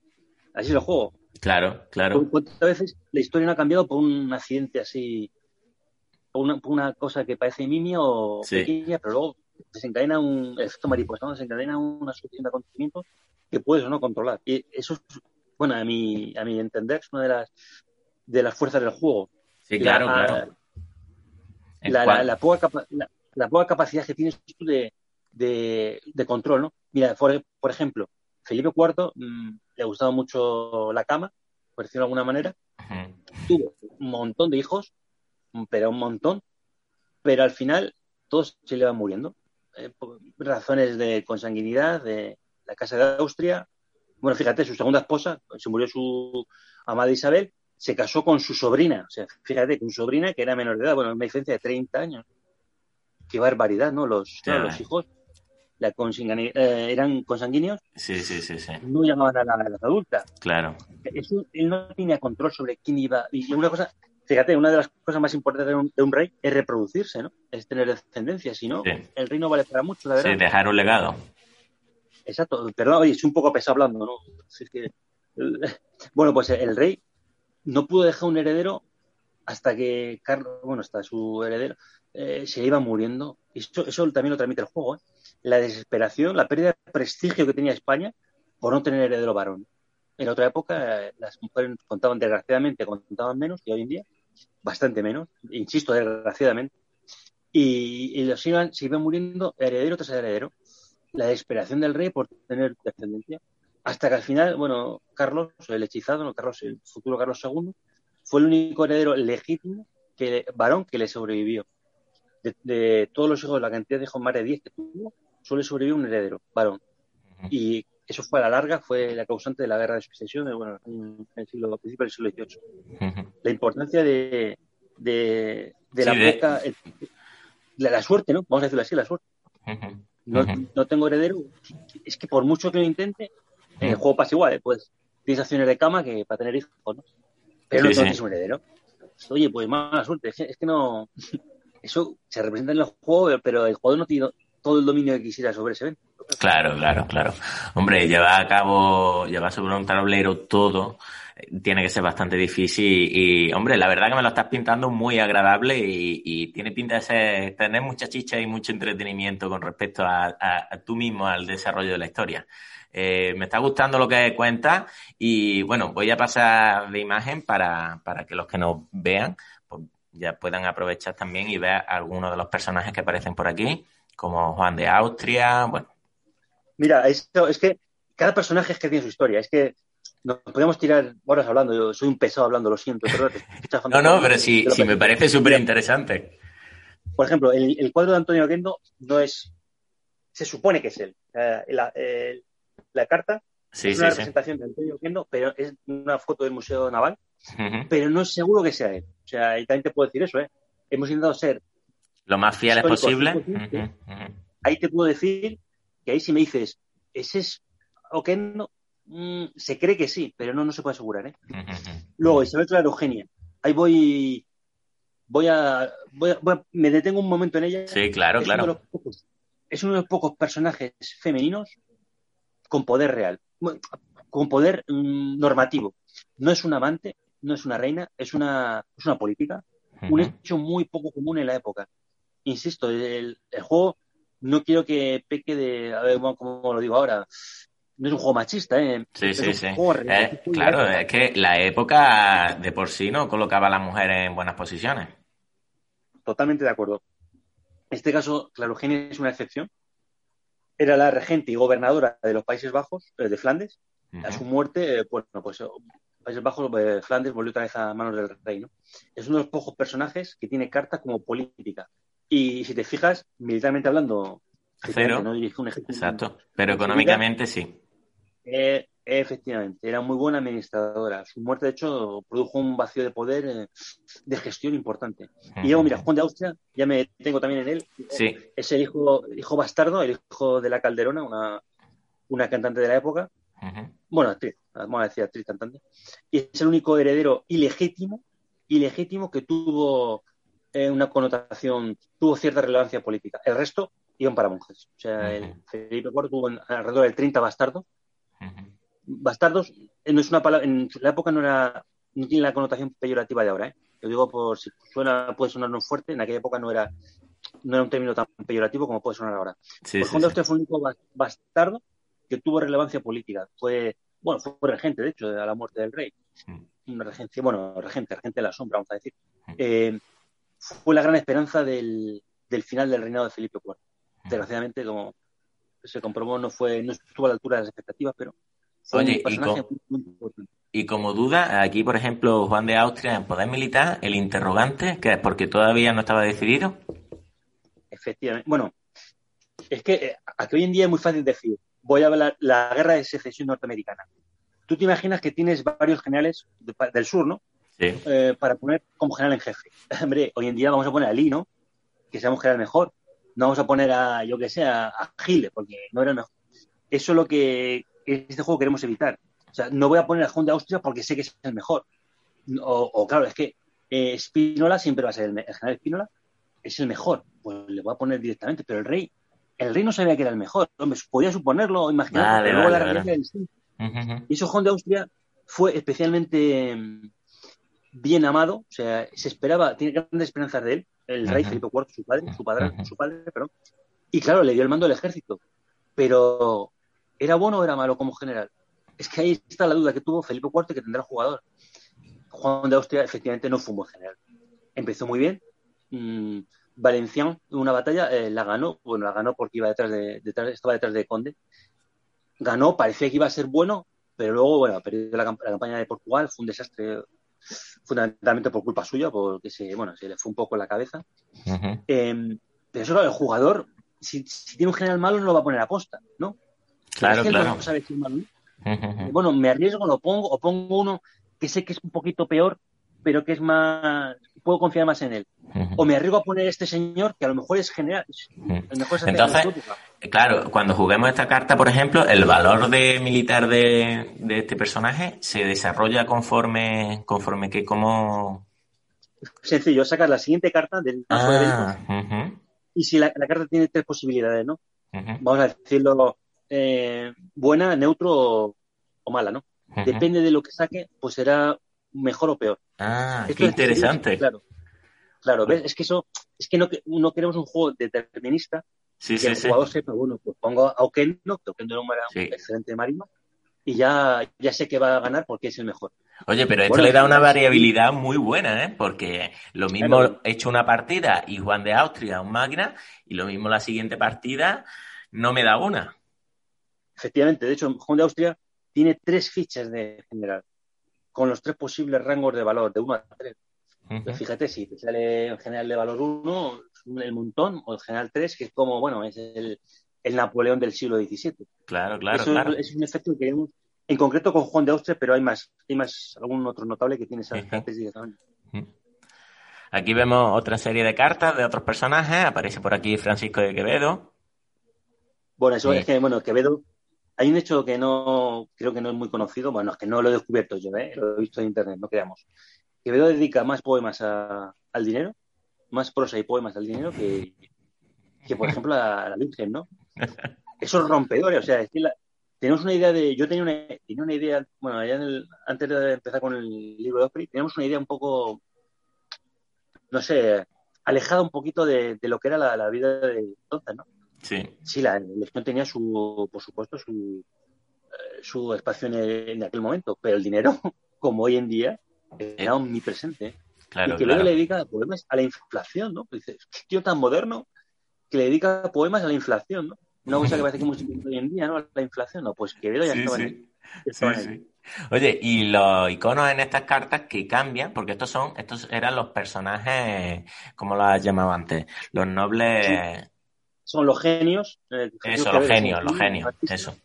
Así es el juego. Claro, claro. ¿Cuántas veces la historia no ha cambiado por un accidente así? Por una, una cosa que parece nimia o pequeña, pero luego desencadena un efecto mariposa, desencadena una sucesión de acontecimientos que puedes o no controlar. Y eso es, bueno, a mi, a mi entender, es una de las, de las fuerzas del juego. Sí, claro, claro. La, poca, la, poca, capacidad que tienes tú de, de, control, ¿no? Mira, por, ejemplo, Felipe IV mm, le ha gustado mucho la cama, por decirlo de alguna manera. Tuvo un montón de hijos, pero un montón, pero al final todos se le van muriendo. Eh, por razones de consanguinidad, de la Casa de Austria. Bueno, fíjate, su segunda esposa, se murió su amada Isabel, se casó con su sobrina. O sea, fíjate, con su sobrina que era menor de edad, bueno, una diferencia de 30 años. Qué barbaridad, ¿no? Los, los hijos la eh, eran consanguíneos. Sí, sí, sí, sí. No llamaban a la, edad adulta. Claro. Eso, él no tenía control sobre quién iba. Y una cosa, fíjate, una de las cosas más importantes de un, rey es reproducirse, ¿no? Es tener descendencia. Si no, el rey no vale para mucho, la verdad. Sí, dejar un legado. Exacto. Perdón, oye, es un poco pesado hablando, ¿no? que, bueno, pues el rey no pudo dejar un heredero hasta que Carlos, bueno, hasta su heredero, eh, se iba muriendo. Y eso, eso, también lo transmite el juego, ¿eh? La desesperación, la pérdida de prestigio que tenía España por no tener heredero varón. En otra época, eh, las mujeres contaban, desgraciadamente, contaban menos que hoy en día, bastante menos, insisto, desgraciadamente. Y, y los iban, se iban muriendo heredero tras heredero. La desesperación del rey por tener descendencia hasta que al final, bueno, Carlos, el hechizado, no Carlos, el futuro Carlos II, fue el único heredero legítimo, que, varón, que le sobrevivió. De, todos los hijos, la cantidad de hijos más de 10 que tuvo, solo sobrevivió un heredero, varón. Y eso fue a la larga, fue la causante de la guerra de sucesión, bueno, en el siglo, principio del siglo XVIII. La importancia de, de, la poca, la, suerte, ¿no? Vamos a decirlo así, la suerte. no, no, tengo heredero, es que por mucho que lo intente, en el juego pasa igual, ¿eh? pues tienes acciones de cama que para tener hijos, ¿no? Pero no tienes un heredero. Oye, pues mala suerte. Es que, no. Eso se representa en el juego, pero el juego no tiene todo el dominio que quisiera sobre ese evento. Claro, claro, claro. Hombre, llevar a cabo, llevar sobre un tablero todo eh, tiene que ser bastante difícil y, hombre, la verdad que me lo estás pintando muy agradable y, tiene pinta de ser, tener mucha chicha y mucho entretenimiento con respecto a tú mismo al desarrollo de la historia. Eh, me está gustando lo que cuenta y bueno, voy a pasar de imagen para, para que los que nos vean pues, ya puedan aprovechar también y ver algunos de los personajes que aparecen por aquí, como Juan de Austria, bueno. Mira, esto, es que cada personaje es que tiene su historia, es que nos podemos tirar horas hablando, yo soy un pesado hablando, lo siento. no, no, pero sí, sí me parece súper interesante. Por ejemplo, el, cuadro de Antonio Quendo no es, se supone que es él. la carta. es una representación de Antonio Quendo, pero es una foto del Museo Naval, pero no es seguro que sea él. O sea, y también te puedo decir eso, ¿eh? Hemos intentado ser lo más fieles posible. Ahí te puedo decir que ahí si me dices, ese es Oquendo, mm, se cree que sí, pero no, no se puede asegurar, ¿eh? Luego, Isabel Claro Eugenia. Ahí voy voy a, voy a, me detengo un momento en ella. Sí, claro, claro. es uno de los pocos personajes femeninos con poder real, con poder mm, normativo. No es un amante, no es una reina, es una, es una política, un hecho muy poco común en la época. Insisto, el, juego no quiero que peque de, a ver, como lo digo ahora, no es un juego machista, ¿eh? Sí, sí, sí. Eh, claro, es que la época de por sí no colocaba a la mujer en buenas posiciones. Totalmente de acuerdo. En este caso, claro, Eugenia es una excepción, era la regente y gobernadora de los Países Bajos, eh, de Flandes. A su muerte, eh, bueno, pues eh, Países Bajos, Flandes volvió otra vez a manos del rey. Es uno de los pocos personajes que tiene carta como política. Y si te fijas, militarmente hablando, Cero. No dirige un ejército. Exacto. Pero económicamente sí. Efectivamente, era muy buena administradora. Su muerte, de hecho, produjo un vacío de poder eh, de gestión importante. Y luego, mira, Juan de Austria, ya me tengo también en él. Sí. Es el hijo, hijo bastardo, el hijo de la Calderona, una, una cantante de la época. Bueno, actriz, vamos a decir actriz cantante. Y es el único heredero ilegítimo, ilegítimo que tuvo eh, una connotación, tuvo cierta relevancia política. El resto iban para monjes. O sea, el Felipe IV tuvo alrededor del 30 bastardos bastardos eh, no es una palabra, en la época no era, no tiene la connotación peyorativa de ahora, ¿eh? Lo digo por si suena, puede sonar no fuerte, en aquella época no era, no era un término tan peyorativo como puede sonar ahora. Sí, pues sí, fue el único bastardo que tuvo relevancia política. Fue, bueno, fue regente, de hecho, a la muerte del rey. Una regencia, bueno, regente, regente de la sombra, vamos a decir. Eh, fue la gran esperanza del, del final del reinado de Felipe IV. Desgraciadamente, como se comprobó, no fue, no estuvo a la altura de las expectativas, pero Oye, y, com y, como duda, aquí, por ejemplo, Juan de Austria en Poder Militar, el interrogante, que es porque todavía no estaba decidido. Efectivamente. Bueno, es que eh, aquí hoy en día es muy fácil decir, voy a hablar la guerra de secesión norteamericana. Tú te imaginas que tienes varios generales de, del sur, ¿no? Sí. Eh, para poner como general en jefe. Hombre, hoy en día vamos a poner a Lee, ¿no? Que sea un general mejor. No vamos a poner a, yo que sé, a, a Gile, porque no era el mejor. Eso es lo que este juego queremos evitar. O sea, no voy a poner a Juan de Austria porque sé que es el mejor. O, o claro, es que eh, Spinola siempre va a ser el, el, general Spinola, es el mejor. Pues le voy a poner directamente, pero el rey, el rey no sabía que era el mejor. Hombre, podía suponerlo, vale, pero luego vale, la realidad vale. Uh -huh. Y eso Juan de Austria fue especialmente bien amado, o sea, se esperaba, tiene grandes esperanzas de él, el rey. Felipe IV, su padre, su padre, su padre, perdón. Y claro, le dio el mando del ejército. Pero ¿Era bueno o era malo como general? Es que ahí está la duda que tuvo Felipe IV que tendrá el jugador. Juan de Austria efectivamente no fue un buen general. Empezó muy bien. Mmm, Valencián, en una batalla, eh, la ganó. Bueno, la ganó porque iba detrás de, detrás, estaba detrás de Conde. Ganó, parecía que iba a ser bueno, pero luego, bueno, perdió la, la campaña de Portugal. Fue un desastre fundamentalmente por culpa suya, porque se, bueno, se le fue un poco la cabeza. Uh -huh. eh, pero eso, el jugador, si, si, tiene un general malo, no lo va a poner a posta, ¿no? Claro, es que claro. No sabe si es malo, ¿no? Bueno, me arriesgo, lo pongo, o pongo uno que sé que es un poquito peor, pero que es más, puedo confiar más en él. O me arriesgo a poner este señor que a lo mejor es general. El mejor es Entonces, claro, cuando juguemos esta carta, por ejemplo, el valor de militar de, de este personaje se desarrolla conforme, conforme que como... Sencillo, sacas la siguiente carta del ah, uh -huh. y si la, la, carta tiene tres posibilidades, ¿no? Uh -huh. Vamos a decirlo eh, buena, neutro o, o mala, ¿no? Uh -huh. Depende de lo que saque, pues será mejor o peor. Ah, Esto qué interesante. Claro, claro, ¿ves? Es que eso, es que no, no queremos un juego determinista. Sí, que sí, el sí. jugador sepa, bueno, pues pongo a Oquendo, que Oquendo era un excelente marino, y ya, ya sé que va a ganar porque es el mejor. Oye, pero esto bueno, le da una variabilidad muy buena, ¿eh? Porque lo mismo claro. he hecho una partida y Juan de Austria un máquina, y lo mismo la siguiente partida no me da una. Efectivamente, de hecho, Juan de Austria tiene tres fichas de general, con los tres posibles rangos de valor, de 1 a 3. Uh -huh. Fíjate, si te sale el general de valor 1, el montón, o el general 3, que es como, bueno, es el, el Napoleón del siglo XVII. Claro, claro, Eso claro. Es un efecto que queremos, en concreto con Juan de Austria, pero hay más, hay más, algún otro notable que tiene esas Uh -huh. características también. Aquí vemos otra serie de cartas de otros personajes. Aparece por aquí Francisco de Quevedo. Bueno, eso sí. es que, bueno, Quevedo hay un hecho que no creo que no es muy conocido, bueno, es que no lo he descubierto yo, ¿eh? lo he visto en internet, no creamos. Quevedo dedica más poemas a, al dinero, más prosa y poemas al dinero que, que por ejemplo, a, la Virgen, ¿no? Eso es rompedor, o sea, es que la, tenemos una idea de. Yo tenía una, tenía una idea, bueno, allá en el, antes de empezar con el libro de Opry, teníamos una idea un poco, no sé, alejada un poquito de, de lo que era la, la vida de entonces, ¿no? Sí. Sí, la elección tenía su, por supuesto, su, eh, su espacio en, el, en, aquel momento, pero el dinero, como hoy en día, era eh, omnipresente. Claro, y que claro. luego le dedica poemas a la inflación, ¿no? Dices, qué tío tan moderno que le dedica poemas a la inflación, ¿no? Una cosa que parece que hemos hoy en día, ¿no? La inflación, no, pues Quevedo ya sí, estaba sí. ahí. Estaba sí, sí. Oye, y los iconos en estas cartas que cambian, porque estos son, estos eran los personajes, como los llamaba antes, los nobles. Sí son los genios. Eh, eso, los genios, los genios, eso.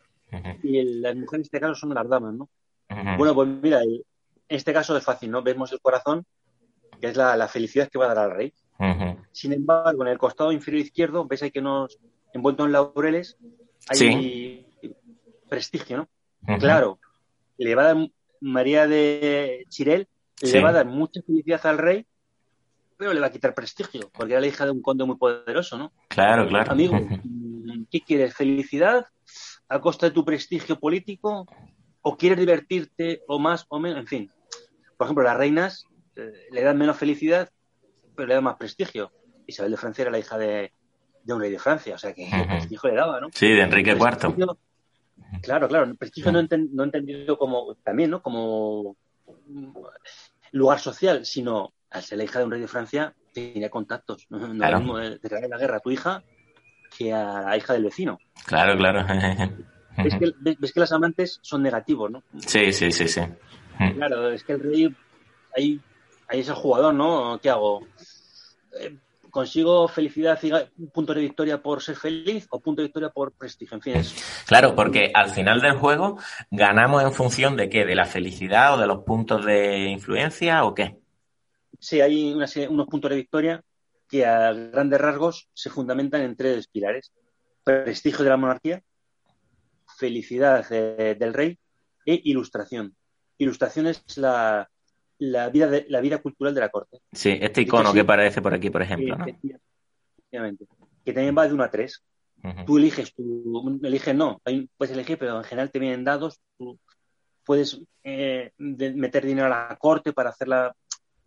y las mujeres en este caso son las damas, ¿no? Bueno, pues mira, en este caso es fácil, ¿no? Vemos el corazón, que es la, felicidad que va a dar al rey. Sin embargo, en el costado inferior izquierdo, ves ahí que nos envuelto en laureles, hay prestigio, ¿no? Claro, le va a dar María de Chirel, le va a dar mucha felicidad al rey, pero le va a quitar prestigio, porque era la hija de un conde muy poderoso, ¿no? Claro, claro. Amigo, ¿qué quieres? ¿Felicidad a costa de tu prestigio político? ¿O quieres divertirte o más o menos? En fin. Por ejemplo, las reinas eh, le dan menos felicidad, pero le dan más prestigio. Isabel de Francia era la hija de, un rey de Francia, o sea que el prestigio le daba, ¿no? Sí, de Enrique IV. Claro, claro, el prestigio no, no entendido como, también, ¿no? Como lugar social, sino al ser la hija de un rey de Francia, tenía contactos. No, claro. mismo declarar la guerra a tu hija que a la hija del vecino. Claro, claro. ¿Ves que, ves, que las amantes son negativos, ¿no? Sí, sí, sí, sí. Claro, es que el rey, ahí, ahí es el jugador, ¿no? ¿Qué hago? Eh, ¿Consigo felicidad y punto de victoria por ser feliz o punto de victoria por prestigio? En fin, es... Claro, porque al final del juego ganamos en función de qué, de la felicidad o de los puntos de influencia o qué. Sí, hay unos puntos de victoria que a grandes rasgos se fundamentan en tres pilares. Prestigio de la monarquía, felicidad del rey e ilustración. Ilustración es la, la, vida de, la vida cultural de la corte. Sí, este icono que, aparece por aquí, por ejemplo. Efectivamente. Que también va de 1 a 3. Tú eliges, tú eliges no, puedes elegir, pero en general te vienen dados. Tú puedes eh, meter dinero a la corte para hacerla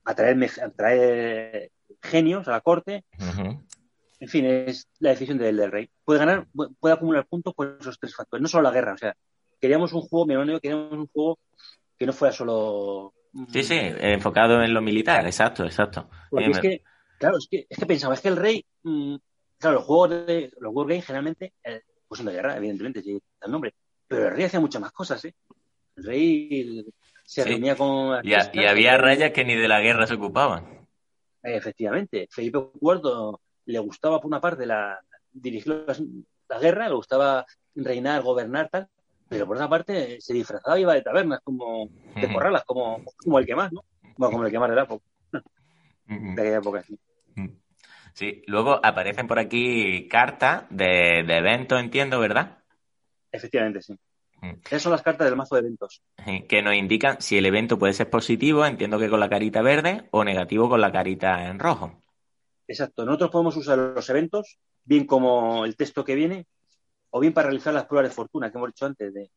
atraer, atraer genios a la corte. En fin, es la decisión del, del, rey. Puede ganar, puede acumular puntos por esos tres factores. No solo la guerra, o sea, queríamos un juego, mi queríamos un juego que no fuera solo. Sí, sí, enfocado en lo militar, exacto, exacto. Porque es que, claro, es que, es que pensaba, es que el rey, mm, claro, los juegos de los Wargames generalmente, eh, pues son de guerra, evidentemente, sí, el nombre, pero el rey hacía muchas más cosas, ¿eh? El rey se reunía con... Y, y, había reyes que ni de la guerra se ocupaban. Efectivamente, Felipe IV le gustaba por una parte la dirigir la, guerra, le gustaba reinar, gobernar, tal, pero por otra parte se disfrazaba y iba de tabernas, como de corralas, como, como el que más, ¿no? Bueno, como el que más de la época. De aquella época, sí. Sí, luego aparecen por aquí cartas de, de eventos, entiendo, ¿verdad? Efectivamente, sí. Esas son las cartas del mazo de eventos. Que nos indican si el evento puede ser positivo, entiendo que con la carita verde, o negativo con la carita en rojo. Exacto. Nosotros podemos usar los eventos, bien como el texto que viene, o bien para realizar las pruebas de fortuna que hemos dicho antes. De,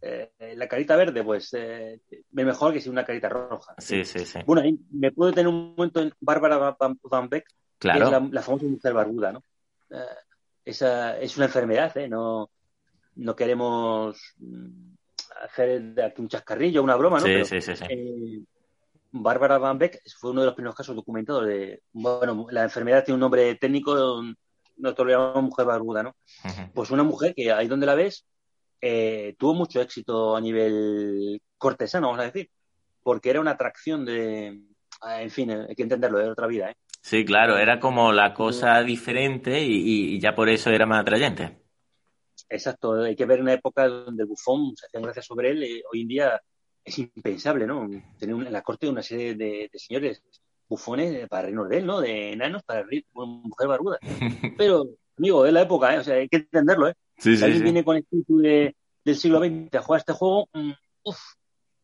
eh, la carita verde, pues eh, mejor que si una carita roja. Sí, sí, sí. Bueno, ahí me puedo tener un momento en Bárbara Van, Beck, claro. que es la, famosa mujer barbuda, ¿no? Eh, esa es una enfermedad, ¿eh? No, no queremos mm, hacer de aquí un chascarrillo, una broma, ¿no? Sí, sí, sí. Eh, Bárbara Van Beck fue uno de los primeros casos documentados de, bueno, la enfermedad tiene un nombre técnico, nosotros lo llamamos mujer barbuda, ¿no? Pues una mujer que ahí donde la ves eh, tuvo mucho éxito a nivel cortesano, vamos a decir, porque era una atracción de, en fin, hay que entenderlo, de otra vida, ¿eh? Sí, claro, era como la cosa diferente y ya por eso era más atrayente. Exacto, hay que ver una época donde el bufón se hacía gracias sobre él. Eh, hoy en día es impensable, ¿no? Tener en la corte una serie de, señores bufones para reinos de él, ¿no? De enanos para reír una mujer barbuda. Pero, amigo, es la época, ¿eh? O sea, hay que entenderlo, ¿eh? si alguien viene con el espíritu del siglo XX a jugar este juego, mm, uff,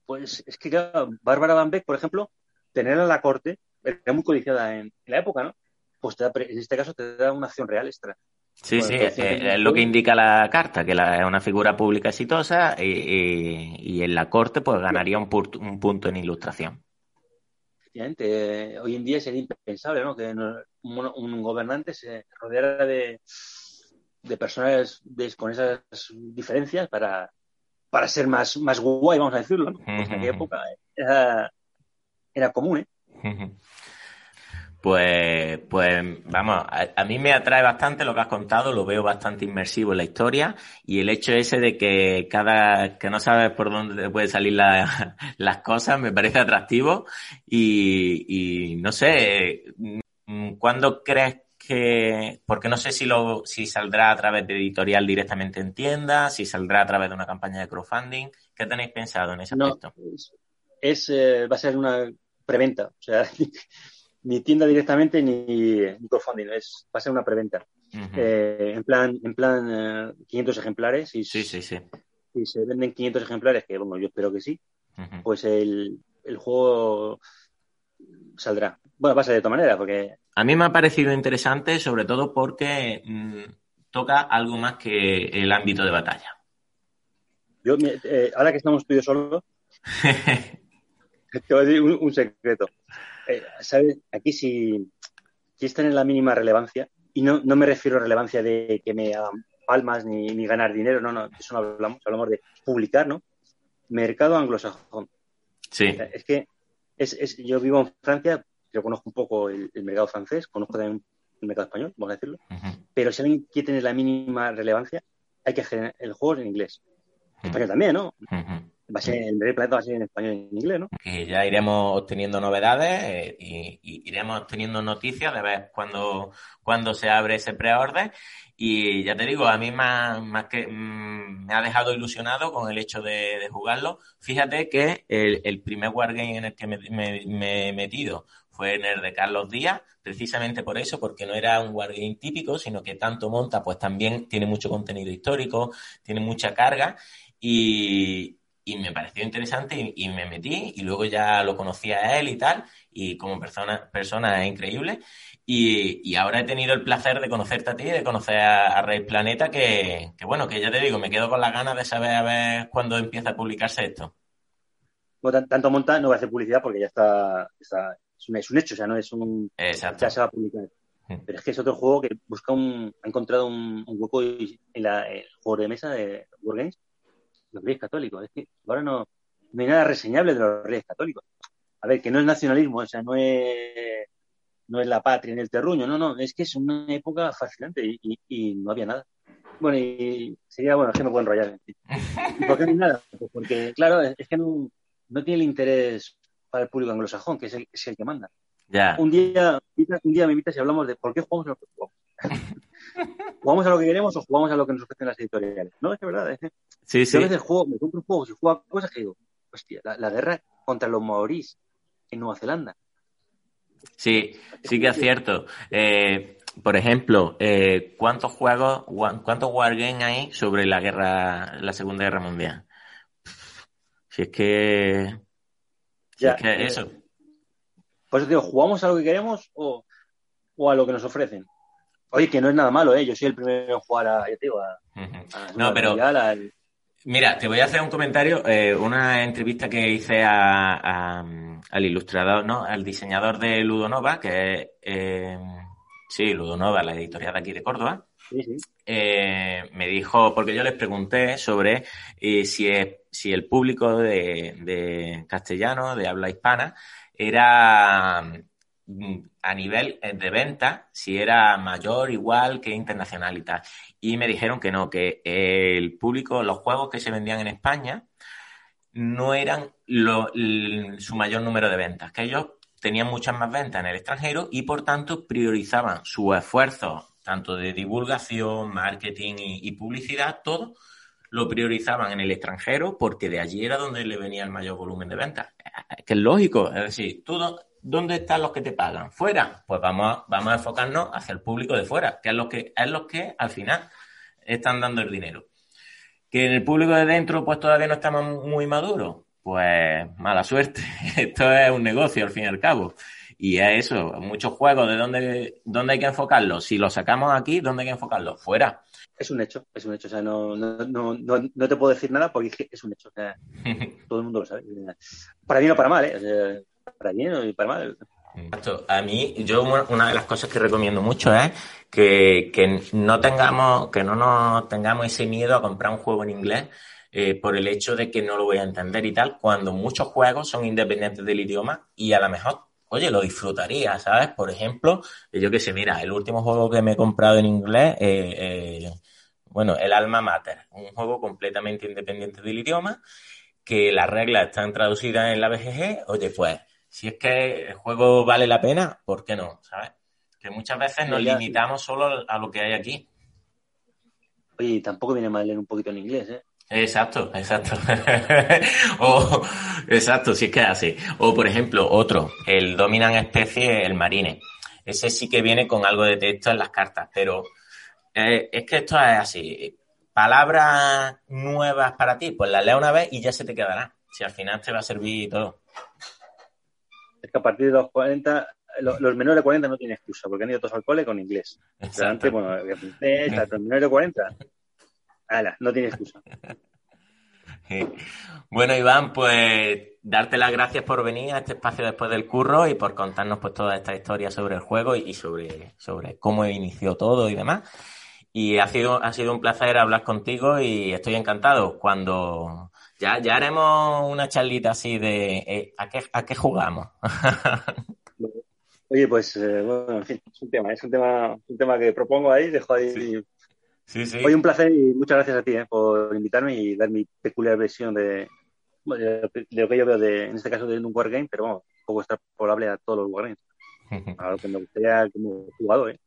pues es que, claro, Bárbara Van Beck, por ejemplo, tenerla en la corte, era muy codiciada en, la época, ¿no? Pues en este caso te da una acción real extra. Sí, sí, eh, es lo que indica la carta, que la, es una figura pública exitosa y, en la corte pues ganaría un, un punto en ilustración. Efectivamente, eh, hoy en día sería impensable ¿no? que un, gobernante se rodeara de, de personas con esas diferencias para, para ser más, más guay, vamos a decirlo. ¿no? en aquella época era, era común. ¿eh? Pues, pues vamos, a, mí me atrae bastante lo que has contado, lo veo bastante inmersivo en la historia y el hecho ese de que cada, que no sabes por dónde pueden salir las cosas me parece atractivo y, y no sé, ¿cuándo crees que, porque no sé si lo, si saldrá a través de editorial directamente en tienda, si saldrá a través de una campaña de crowdfunding. ¿Qué tenéis pensado en ese aspecto? es, eh, va a ser una preventa, o sea, ni tienda directamente ni, crowdfunding, es, va a ser una preventa. Eh, en plan, en plan 500 eh, ejemplares. Y, sí, sí, sí. Si se venden 500 ejemplares, que bueno, yo espero que sí, pues el, el juego saldrá. Bueno, va a ser de otra manera, porque... A mí me ha parecido interesante, sobre todo porque mm, toca algo más que el ámbito de batalla. Yo, eh, ahora que estamos tú y yo solos, te voy a decir un, secreto. Eh, ¿Sabes? Aquí si, si están en la mínima relevancia, y no, no me refiero a relevancia de que me hagan palmas ni, ni ganar dinero, no, no, eso no hablamos, hablamos de publicar, ¿no? Mercado anglosajón. Sí. Es que es, es, yo vivo en Francia, yo conozco un poco el, mercado francés, conozco también el mercado español, vamos a decirlo, pero si alguien quiere tener la mínima relevancia, hay que hacer el juego en inglés. Español también, ¿no? Va a ser, el planeta va en español y en inglés, ¿no? Que ya iremos obteniendo novedades eh, y, iremos teniendo noticias de ver cuándo, cuando se abre ese preorden. Y ya te digo, a mí más, más que mm, me ha dejado ilusionado con el hecho de, jugarlo. Fíjate que el, el, primer wargame en el que me, me, he metido fue en el de Carlos Díaz, precisamente por eso, porque no era un wargame típico, sino que tanto monta, pues también tiene mucho contenido histórico, tiene mucha carga y, y me pareció interesante y, me metí y luego ya lo conocí a él y tal y como persona, persona es increíble y, y, ahora he tenido el placer de conocerte a ti, de conocer a, Rey Planeta que, que, bueno, que ya te digo, me quedo con las ganas de saber a ver cuándo empieza a publicarse esto. Bueno, tanto monta no va a hacer publicidad porque ya está, está es, un, es, un, hecho, o sea, no es un... Exacto. Ya se va a publicar. Pero es que es otro juego que busca un, ha encontrado un, un hueco en la, el juego de mesa de Wargames los reyes católicos. Es que ahora no, no hay nada reseñable de los reyes católicos. A ver, que no es nacionalismo, o sea, no es, no es la patria ni el terruño, no, no, es que es una época fascinante y, y, no había nada. Bueno, y sería, bueno, es que me puedo enrollar. ¿Por qué no hay nada? Pues porque, claro, es que no, no tiene el interés para el público anglosajón, que es el, es el que manda. Ya. Un día, un día me invitas y hablamos de por qué jugamos a lo que jugamos. ¿Jugamos a lo que queremos o jugamos a lo que nos ofrecen las editoriales? No, es que verdad. ¿eh? Sí, sí. a veces juego, me compro un juego y juego cosas que digo, hostia, la, guerra contra los maorís en Nueva Zelanda. Sí, sí que es cierto. Eh, por ejemplo, eh, ¿cuántos juegos, cuántos wargames hay sobre la guerra, la Segunda Guerra Mundial? Si es que, si es que eso. Por eso digo, ¿jugamos a lo que queremos o, o a lo que nos ofrecen? Oye, que no es nada malo, ¿eh? Yo soy el primero en jugar a, yo digo, a, no, pero... Mira, te voy a hacer un comentario, eh, una entrevista que hice a, al ilustrador, ¿no? Al diseñador de Ludonova, que es, eh, sí, Ludonova, la editorial de aquí de Córdoba. Sí, sí. Eh, me dijo, porque yo les pregunté sobre eh, si, es, si el público de, de castellano, de habla hispana, era a nivel eh, de venta si era mayor, igual que internacional y tal. Y me dijeron que no, que el público, los juegos que se vendían en España no eran su mayor número de ventas, que ellos tenían muchas más ventas en el extranjero y por tanto priorizaban su esfuerzo tanto de divulgación, marketing y, publicidad, todo lo priorizaban en el extranjero porque de allí era donde le venía el mayor volumen de ventas. Que es lógico, es decir, tú ¿dónde están los que te pagan? ¿Fuera? Pues vamos a, vamos a enfocarnos hacia el público de fuera, que es los que, es los que al final están dando el dinero. Que en el público de dentro pues todavía no estamos muy maduros. Pues mala suerte. Esto es un negocio al fin y al cabo. Y es eso, muchos juegos, ¿de dónde, dónde hay que enfocarlos? Si los sacamos aquí, ¿dónde hay que enfocarlos? Fuera. Es un hecho, es un hecho. O sea, no, no, no, no te puedo decir nada porque es un hecho. O sea, todo el mundo lo sabe. Para bien o para mal, ¿eh? Para bien para mal. A mí, yo una de las cosas que recomiendo mucho es que, que no tengamos, que no nos tengamos ese miedo a comprar un juego en inglés eh, por el hecho de que no lo voy a entender y tal, cuando muchos juegos son independientes del idioma y a lo mejor, oye, lo disfrutaría, ¿sabes? Por ejemplo, yo que sé, mira, el último juego que me he comprado en inglés, eh, eh, bueno, el Alma Mater, un juego completamente independiente del idioma, que las reglas están traducidas en la BGG, oye, pues si es que el juego vale la pena, ¿por qué no? ¿Sabes? Que muchas veces nos limitamos solo a lo que hay aquí. Oye, tampoco viene mal leer un poquito en inglés, ¿eh? Exacto, exacto. o, exacto, si es que es así. O, por ejemplo, otro, el dominan especie, el marine. Ese sí que viene con algo de texto en las cartas, pero eh, es que esto es así. Palabras nuevas para ti, pues las lees una vez y ya se te quedará. Si al final te va a servir todo. Es que a partir de los 40, lo- los menores de 40 no tienen excusa, porque han ido todos al cole con inglés. Pero antes, bueno, francés, los menores de 40, ala, no tiene excusa. Bueno, Iván, pues darte las gracias por venir a este espacio después del curro y por contarnos pues toda esta historia sobre el juego y sobre, sobre cómo inició todo y demás. Y ha sido, ha sido un placer hablar contigo y estoy encantado. Cuando ya, ya haremos una charlita así de eh, ¿a, qué, ¿a qué jugamos? Oye, pues, eh, bueno, en fin, es un tema, es un tema, un tema que propongo ahí, dejo ahí. Sí, sí. Oye, un placer y muchas gracias a ti eh, por invitarme y dar mi peculiar versión de, bueno, de, lo que- de lo que yo veo de, en este caso de un wargame, pero vamos, un poco extrapolable a todos los wargames. A lo que me gustaría como jugador, ¿eh?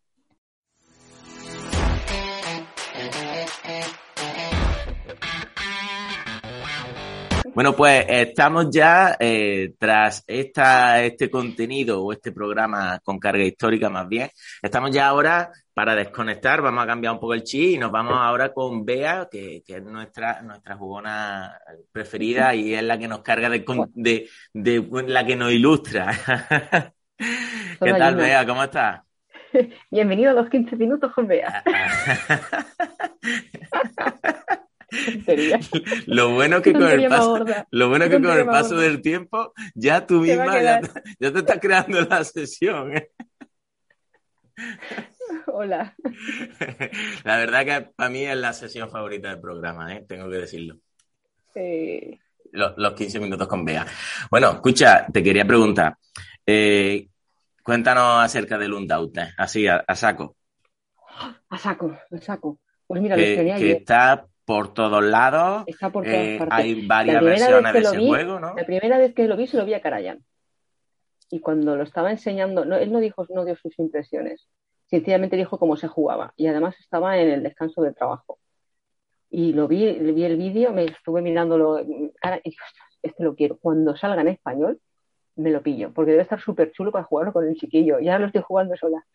Bueno, pues estamos ya eh, tras esta, este contenido o este programa con carga histórica más bien. Estamos ya ahora para desconectar, vamos a cambiar un poco el chip y nos vamos ahora con Bea, que, que es nuestra, nuestra jugona preferida y es la que nos carga de, de, de- la que nos ilustra. ¿Qué tal. Bea? ¿Cómo estás? Bienvenido a los 15 minutos con Bea. Tontería. Lo bueno que con el paso, lo bueno que con el paso del tiempo ya tú Se misma ya, ya te estás creando la sesión. ¿eh? Hola. La verdad que para mí es la sesión favorita del programa, ¿eh? tengo que decirlo. Eh, Los, los 15 minutos con Bea. Bueno, escucha, te quería preguntar. eh, cuéntanos acerca del Undaute, así a, a saco. a saco, a saco. Pues mira, lo Que, estrené que ayer. está por todos lados. Está por todas eh, partes. hay varias versiones de ese vi, juego, ¿no? La primera vez que lo vi se lo vi a Karayan. Y cuando lo estaba enseñando, no, él no dijo, no dio sus impresiones. Sencillamente dijo cómo se jugaba. Y además estaba en el descanso de trabajo. Y lo vi, vi el vídeo, me estuve mirándolo cara, y dije, este lo quiero. Cuando salga en español, me lo pillo, porque debe estar súper chulo para jugarlo con el chiquillo. Ya lo estoy jugando sola.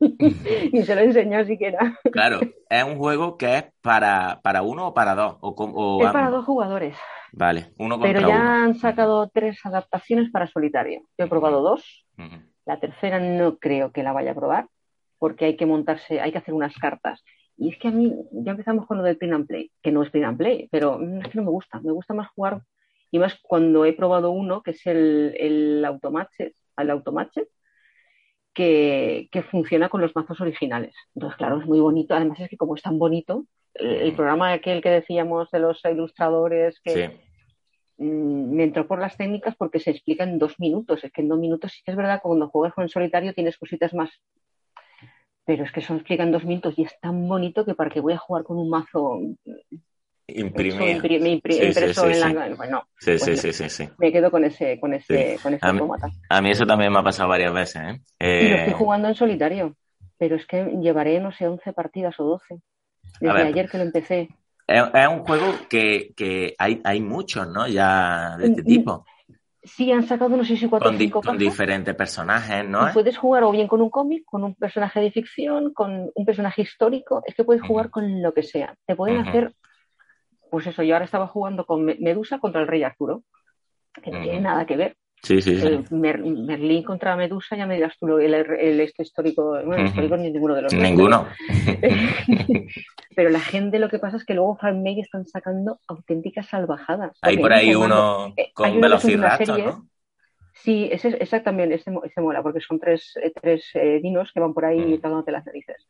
y se lo he enseñado siquiera. Claro, es un juego que es para, para uno o para dos. O, o es para dos jugadores. Vale, uno contra Pero ya uno. han sacado tres adaptaciones para solitario. Yo he probado dos. Ujú. La tercera no creo que la vaya a probar, porque hay que montarse, hay que hacer unas cartas. Y es que a mí, ya empezamos con lo del print and play, que no es print and play, pero mm, es que no me gusta. Me gusta más jugar, y más cuando he probado uno, que es el, el automatches, el automatches, que, que funciona con los mazos originales. Entonces, claro, es muy bonito. Además, es que como es tan bonito, el, el programa aquel que decíamos de los ilustradores, que Sí. mm, me entró por las técnicas porque se explica en dos minutos. Es que en dos minutos sí que es verdad que cuando juegas con solitario tienes cositas más. Pero es que eso explica en dos minutos y es tan bonito que para que voy a jugar con un mazo Imprimir. hecho, impri- impri- Sí, sí, impreso sí, en la. Bueno, Sí, sí, me- sí, sí, me quedo con ese, con ese, con ese A mí, a mí eso también me ha pasado varias veces, ¿eh? Y lo estoy Eh, jugando en solitario. Pero es que llevaré, no sé, 11 partidas o 12. Desde ayer que lo empecé. es, es un juego que, que hay, hay muchos, ¿no? Ya de este Mm, tipo. Sí, han sacado, no sé si cuatro o cinco con diferentes personajes, ¿no? Y puedes jugar o bien con un cómic, con un personaje de ficción, con un personaje histórico. Es que puedes jugar con lo que sea. Te pueden hacer, pues eso, yo ahora estaba jugando con Me- Medusa contra el Rey Arturo, que no tiene Ujú. nada que ver. Sí, sí, sí. El Mer- Merlín contra Medusa, ya me dirás tú el, el esto histórico. Bueno, Ujú. histórico ni ninguno de los dos, Ninguno. Pero la gente lo que pasa es que luego fanmade están sacando auténticas salvajadas. Hay por ahí uno eh, con una Velociraptor, ¿no? Sí, ese, ese también, ese, ese mola, porque son tres, eh, tres eh, dinos que van por Mm. ahí tocándote las narices.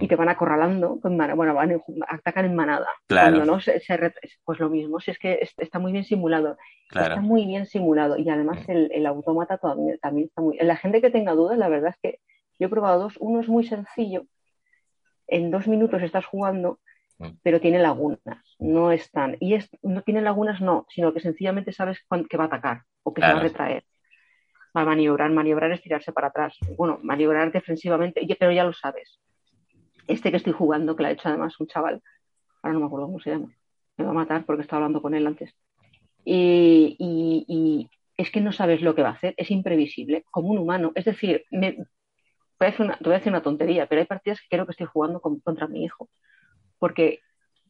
Y te van acorralando, pues, mana- bueno, van en- atacan en manada. Claro. Cuando no, se, se pues lo mismo, si es que es- está muy bien simulado. Claro. Está muy bien simulado. Y además el, el autómata también, también está muy... La gente que tenga dudas, la verdad es que yo he probado dos. Uno es muy sencillo. En dos minutos estás jugando, Mm. pero tiene lagunas. No están. Y es, no tiene lagunas, no, sino que sencillamente sabes cuán- que va a atacar o que se va a Claro. retraer. A maniobrar, maniobrar es tirarse para atrás. Bueno, maniobrar defensivamente, pero ya lo sabes. Este que estoy jugando, que lo ha hecho además un chaval, ahora no me acuerdo cómo se llama, me va a matar porque estaba hablando con él antes. Y, es que no sabes lo que va a hacer, es imprevisible, como un humano. Es decir, te voy a decir una tontería, pero hay partidas que creo que estoy jugando contra mi hijo. Porque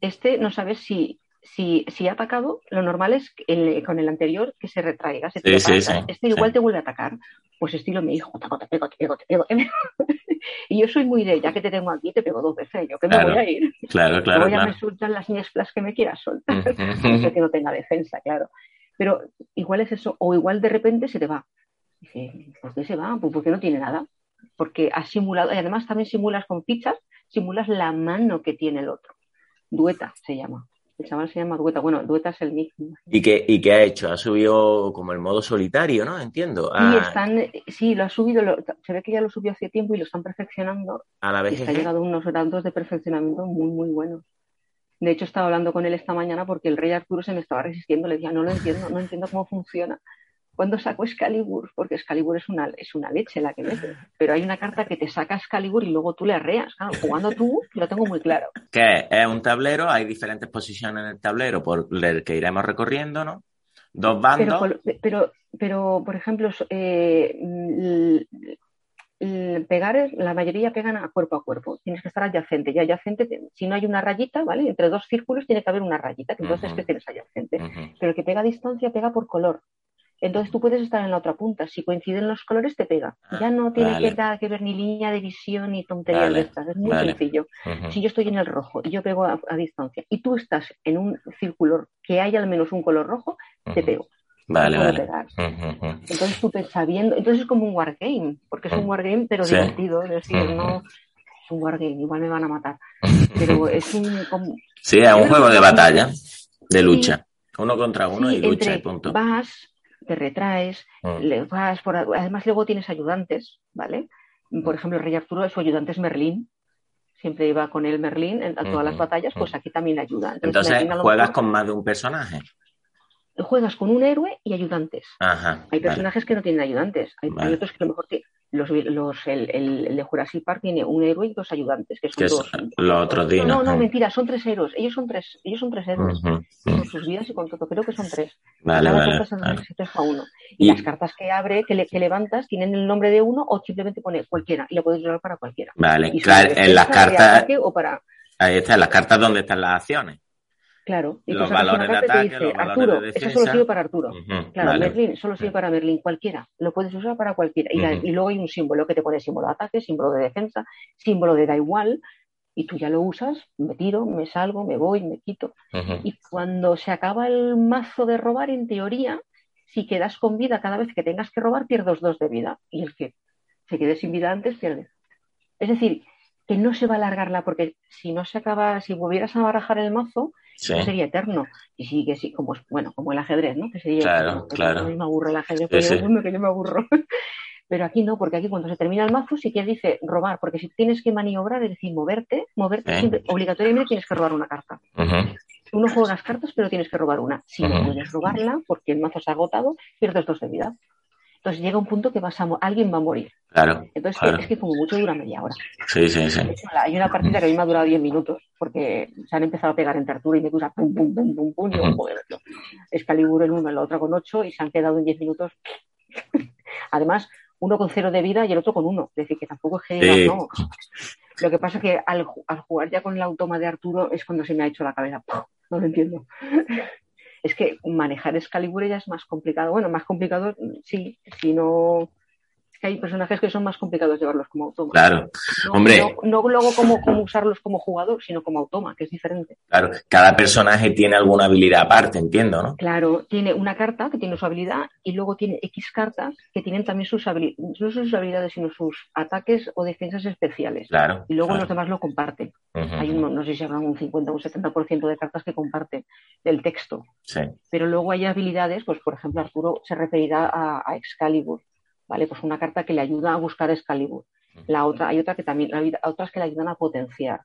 este no sabes si, si, si ha atacado, lo normal es con el anterior que se retraiga. Se este igual te vuelve a atacar. Pues estilo mi hijo, te pego, te pego, te pego, te pego. y yo soy muy de, ya que te tengo aquí, te pego dos veces, yo que me voy a ir. Claro, claro. Voy a me sueltan las niesplas que me quieras soltar. que no tenga defensa, claro. Pero igual es eso, o igual de repente se te va. Dice, ¿por qué se va? Pues porque no tiene nada. Porque has simulado, y además también simulas con fichas, simulas la mano que tiene el otro. Dueta se llama. El chaval se llama Dueta. Bueno, Dueta es el mismo. ¿Y qué, ¿Y qué ha hecho? Ha subido como el modo solitario, ¿no? Entiendo. Sí, ah. están, sí, lo ha subido. se ve que ya lo subió hace tiempo y lo están perfeccionando. A la vez. Y ha llegado unos grados de perfeccionamiento muy, muy buenos. De hecho, estaba hablando con él esta mañana porque el rey Arturo se me estaba resistiendo. Le decía, no lo entiendo, no entiendo cómo funciona. Cuando saco Excalibur, porque Excalibur es una, es una leche la que mete, pero hay una carta que te saca Excalibur y luego tú le arreas. Claro, jugando tú, lo tengo muy claro. Que es un tablero, hay diferentes posiciones en el tablero por el que iremos recorriendo, ¿no? Dos bandos. Pero, pero, por ejemplo, eh, pegar, la mayoría pegan a cuerpo a cuerpo. Tienes que estar adyacente. Y adyacente, si no hay una rayita, ¿vale? Entre dos círculos tiene que haber una rayita, que entonces que tienes adyacente. Pero el que pega a distancia pega por color. Entonces tú puedes estar en la otra punta. Si coinciden los colores, te pega. Ah, ya no tiene que, nada que ver ni línea de visión ni tonterías de estas. Es muy sencillo. Si yo estoy en el rojo y yo pego a, distancia y tú estás en un círculo que hay al menos un color rojo, te pego. Vale, vale. Entonces tú te sabiendo, entonces es como un wargame, porque es un wargame pero divertido, es decir, no es un wargame, igual me van a matar, pero es un... Sí, es un juego de batalla, de lucha, uno contra uno y lucha y punto. Vas, te retraes, mm. le vas por, además luego tienes ayudantes, ¿vale? Por mm. ejemplo, el rey Arturo, su ayudante es Merlín, siempre iba con él Merlín a todas las batallas, pues aquí también ayuda. Entonces, juegas con más de un personaje juegas con un héroe y ayudantes. hay personajes que no tienen ayudantes. Hay, otros que a lo mejor los, los, el, el, de Jurassic Park tiene un héroe y dos ayudantes, que son dos. Los otros no, no, no, mentira, son tres héroes. Ellos son tres, ellos son tres héroes. Con sus vidas y con todo. Creo que son tres. Vale, vale, carta se deja uno. Y, las cartas que abre, que, que, levantas, tienen el nombre de uno o simplemente pone cualquiera. Y lo puedes usar para cualquiera. Vale, claro, en las cartas. O para... Ahí está, en las cartas donde están las acciones. Claro, y los valores de ataque, dice, Arturo, eso solo sirve para Arturo. claro, Merlin solo sirve para Merlin, cualquiera. Lo puedes usar para cualquiera. Y, luego hay un símbolo que te pone símbolo de ataque, símbolo de defensa, símbolo de da igual. Y tú ya lo usas, me tiro, me salgo, me voy, me quito. Y cuando se acaba el mazo de robar, en teoría, si quedas con vida cada vez que tengas que robar, pierdes dos de vida. Y el que se quede sin vida antes, pierde. Es decir, que no se va a alargarla, porque si no se acaba, si volvieras a barajar el mazo, sería eterno. Y sí, que sí, como, bueno, como el ajedrez, ¿no? Que sería claro, claro. A mí me aburre el ajedrez, pero que yo me aburro. pero aquí no, porque aquí cuando se termina el mazo sí que dice robar, porque si tienes que maniobrar, es decir, moverte, moverte, siempre, obligatoriamente tienes que robar una carta. Uno juega las cartas, pero tienes que robar una. Si no puedes robarla, porque el mazo se ha agotado, pierdes dos de vida. Entonces llega un punto que vas a alguien va a morir. Claro. Entonces es que como mucho dura media hora. Sí, sí, sí. hay una partida que a mí me ha durado 10 minutos porque se han empezado a pegar entre Arturo y me dura pum, pum, pum, pum, pum. Y yo, joder, Excalibur el uno y la otra con 8 y se han quedado en 10 minutos. Además, uno con cero de vida y el otro con uno. Es decir, que tampoco es que no. Lo que pasa es que al, al, jugar ya con el automa de Arturo es cuando se me ha hecho la cabeza. No lo entiendo es que manejar Excalibur ya es más complicado. Bueno, más complicado, sí, si no hay personajes que son más complicados llevarlos como automa. Claro, hombre. No, luego como, usarlos como jugador, sino como automa, que es diferente. Claro, cada personaje tiene alguna habilidad aparte, entiendo, ¿no? Claro, tiene una carta que tiene su habilidad y luego tiene X cartas que tienen también sus habilidades, no sus habilidades, sino sus ataques o defensas especiales. Claro. Y luego los demás lo comparten. Hay un, no sé si habrá un 50 o un 70% de cartas que comparten del texto. Sí. Pero luego hay habilidades, pues por ejemplo, Arturo se referirá a Excalibur ¿vale? Pues una carta que le ayuda a buscar Excalibur. La otra, hay otra que también, hay otras que le ayudan a potenciar.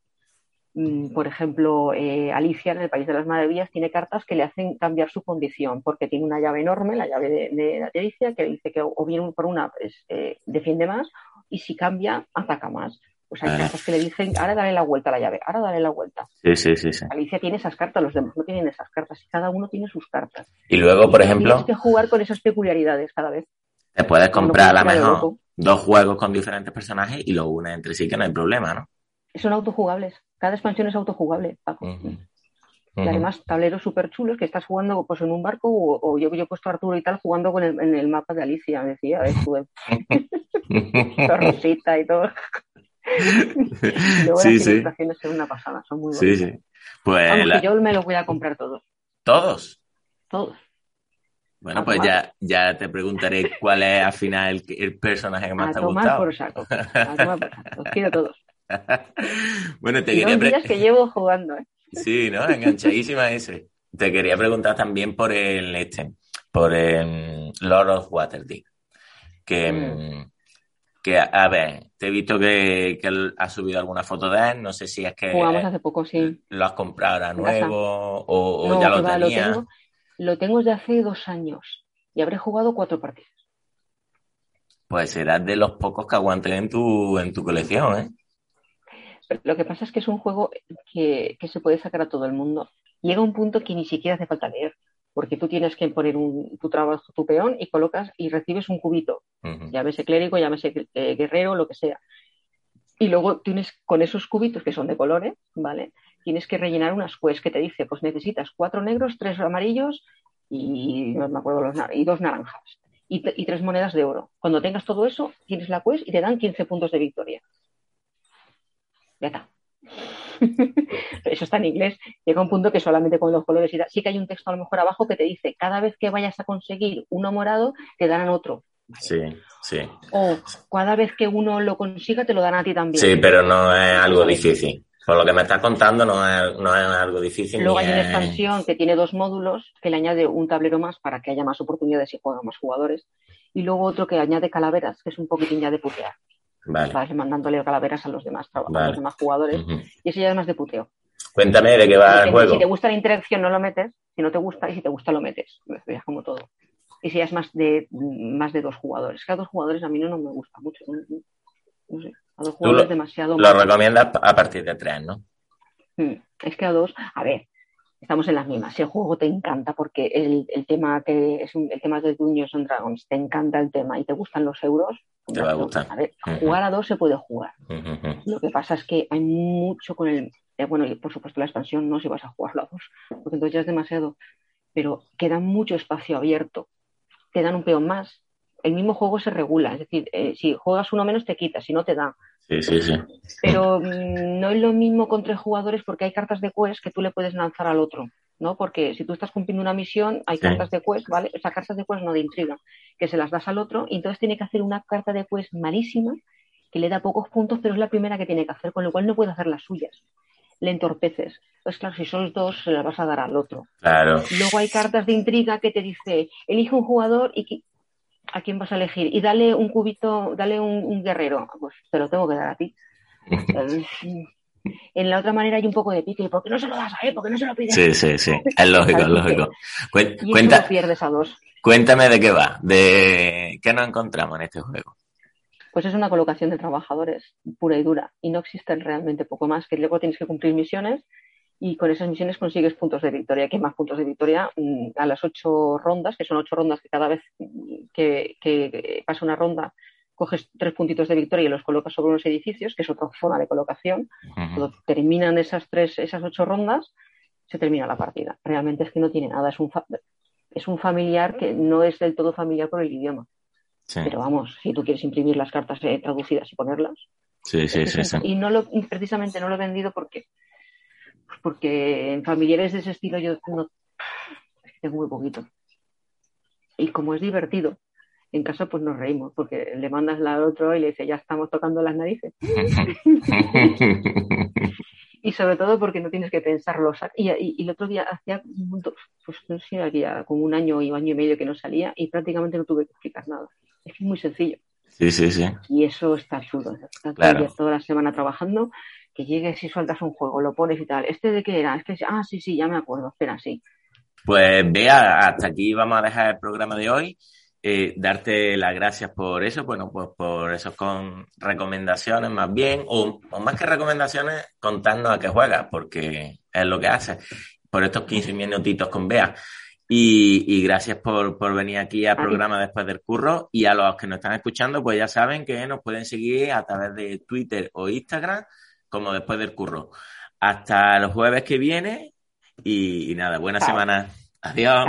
mm, por ejemplo, eh, Alicia en el País de las Maravillas tiene cartas que le hacen cambiar su condición, porque tiene una llave enorme, la llave de, de, Alicia, que dice que o bien por una pues, eh, defiende más, y si cambia, ataca más. Pues hay cartas que le dicen, ahora dale la vuelta a la llave, ahora dale la vuelta. Sí, sí, sí, sí. Alicia tiene esas cartas, los demás no tienen esas cartas, y cada uno tiene sus cartas. Y luego, por ejemplo... Tienes que jugar con esas peculiaridades cada vez. Te puedes comprar a lo mejor dos juegos con diferentes personajes y los unes entre sí, que no hay problema, ¿no? Son autojugables. Cada expansión es autojugable, Paco. Y además, tableros súper chulos que estás jugando pues, en un barco o, yo, yo he puesto a Arturo y tal jugando con el, en el mapa de Alicia, me decía, estuve rosita y todo. Luego sí, las sí. ilustraciones son una pasada, son muy buenas. Sí, sí. Pues Vamos, la- que yo me los voy a comprar todos, todos. todos. Bueno, pues ya, ya te preguntaré cuál es al final el, el personaje que más A te ha gustado. por saco. A tomar por saco. Los quiero todos. bueno, te Y quería días que llevo jugando, ¿eh? Sí, ¿no? Enganchadísima ese. Te quería preguntar también por el este, por el Lord of Waterdeep. Que, mm, que a ver, te he visto que, que has subido alguna foto de él, no sé si es que Jugamos hace poco, sí. lo has comprado ahora nuevo o, o No, ya lo tenías. tengo, lo tengo desde hace dos años y habré jugado cuatro partidas. Pues serás de los pocos que aguanten en tu, en tu colección, ¿eh? Pero Lo que pasa es que es un juego que, que se puede sacar a todo el mundo. Llega un punto que ni siquiera hace falta leer, porque tú tienes que poner un, tu trabajo, tu peón y colocas y recibes un cubito, Ujú. llámese clérigo, llámese eh, guerrero, lo que sea. Y luego tienes con esos cubitos que son de colores, ¿vale? Tienes que rellenar unas quests que te dice, pues necesitas cuatro negros, tres amarillos y no me acuerdo los y dos naranjas y tres monedas de oro. Cuando tengas todo eso, tienes la quest y te dan 15 puntos de victoria. Ya está. Eso está en inglés. Llega un punto que solamente con los colores y tal. Sí que hay un texto a lo mejor abajo que te dice, cada vez que vayas a conseguir uno morado, te darán otro. Sí, sí. O cada vez que uno lo consiga, te lo dan a ti también. Sí, pero no es algo difícil. Por lo que me estás contando, no es, no es algo difícil. Luego hay una es- expansión que tiene dos módulos que le añade un tablero más para que haya más oportunidades y jueguen más jugadores. Y luego otro que añade calaveras, que es un poquitín ya de putear. Vale. Vas mandándole calaveras a los demás, traba- a Vale. los demás jugadores. Y ese ya es más de puteo. Cuéntame de qué va el juego. Si te gusta la interacción, no lo metes. Si no te gusta, y si te gusta, lo metes. Es como todo. Y si ya es más de, más de dos jugadores. Que a dos jugadores a mí no, no me gusta mucho. No, sé. A dos jugadores lo, demasiado. lo recomiendas a partir de tres, ¿no? Mm, Es que a dos, a ver, estamos en las mismas. Si el juego te encanta porque el, el tema que es un- el tema de Dungeons and Dragons, te encanta el tema y te gustan los euros, Te va a gustar. a ver, jugar a dos se puede jugar. Lo que pasa es que hay mucho con el. eh, bueno, y por supuesto la expansión no si vas a jugarlo a dos, porque entonces ya es demasiado. Pero queda mucho espacio abierto. Te dan un peón más. El mismo juego se regula. Es decir, eh, si juegas uno menos te quitas, si no te da. Sí, sí, sí. Pero mm, no es lo mismo con tres jugadores porque hay cartas de quest que tú le puedes lanzar al otro. ¿no? Porque si tú estás cumpliendo una misión, hay Sí. cartas de quest, ¿vale? O sea, cartas de quest no de intriga, que se las das al otro y entonces tiene que hacer una carta de quest malísima que le da pocos puntos, pero es la primera que tiene que hacer, con lo cual no puede hacer las suyas. Le entorpeces. Entonces, claro, si sois dos, se las vas a dar al otro. Claro. Luego hay cartas de intriga que te dice, elige un jugador y a quién vas a elegir. Y dale un cubito, dale un, un guerrero. Pues te lo tengo que dar a ti. En la otra manera hay un poco de pique. ¿Y ¿Por qué no se lo das a él? ¿Por qué no se lo pides? Sí, sí, sí. Es lógico, es lógico. Cuen- Y eso cuenta, lo pierdes a dos. cuéntame de qué va, de qué nos encontramos en este juego. Pues es una colocación de trabajadores pura y dura. Y no existen realmente poco más, que luego tienes que cumplir misiones y con esas misiones consigues puntos de victoria. ¿Qué más puntos de victoria? Mm, A las ocho rondas, que son ocho rondas que cada vez que, que pasa una ronda coges tres puntitos de victoria y los colocas sobre unos edificios, que es otra zona de colocación. Cuando terminan esas tres, esas ocho rondas, se termina la partida. Realmente es que no tiene nada. Es un, fa- es un familiar que no es del todo familiar por el idioma. Sí, Pero vamos, si tú quieres imprimir las cartas eh, traducidas y ponerlas. sí, sí, sí. sí. Y no lo, precisamente no lo he vendido porque, pues porque en familiares de ese estilo yo no, tengo muy poquito. Y como es divertido, en casa pues nos reímos porque le mandas la al otro y le dice ya estamos tocando las narices. Y sobre todo porque no tienes que pensarlo. sa- Y, y- y el otro día hacía, pues no sé, había como un año y año y medio que no salía y prácticamente no tuve que explicar nada. Es que es muy sencillo. Sí, sí, sí. Y eso está chulo. Estás Claro. toda la semana trabajando, que llegues y sueltas un juego, lo pones y tal. ¿Este de qué era? Es que, ah, sí, sí, ya me acuerdo, espera, sí. Pues vea, hasta aquí vamos a dejar el programa de hoy. Eh, darte las gracias por eso, bueno, pues por eso con recomendaciones más bien, o, más que recomendaciones, contarnos a qué juegas, porque es lo que haces, por estos 15 minutitos con Bea. Y, gracias por, por, venir aquí al programa después del curro. Y a los que nos están escuchando, pues ya saben que nos pueden seguir a través de Twitter o Instagram como después del curro. Hasta el jueves que viene y, nada, buena semana. Adiós.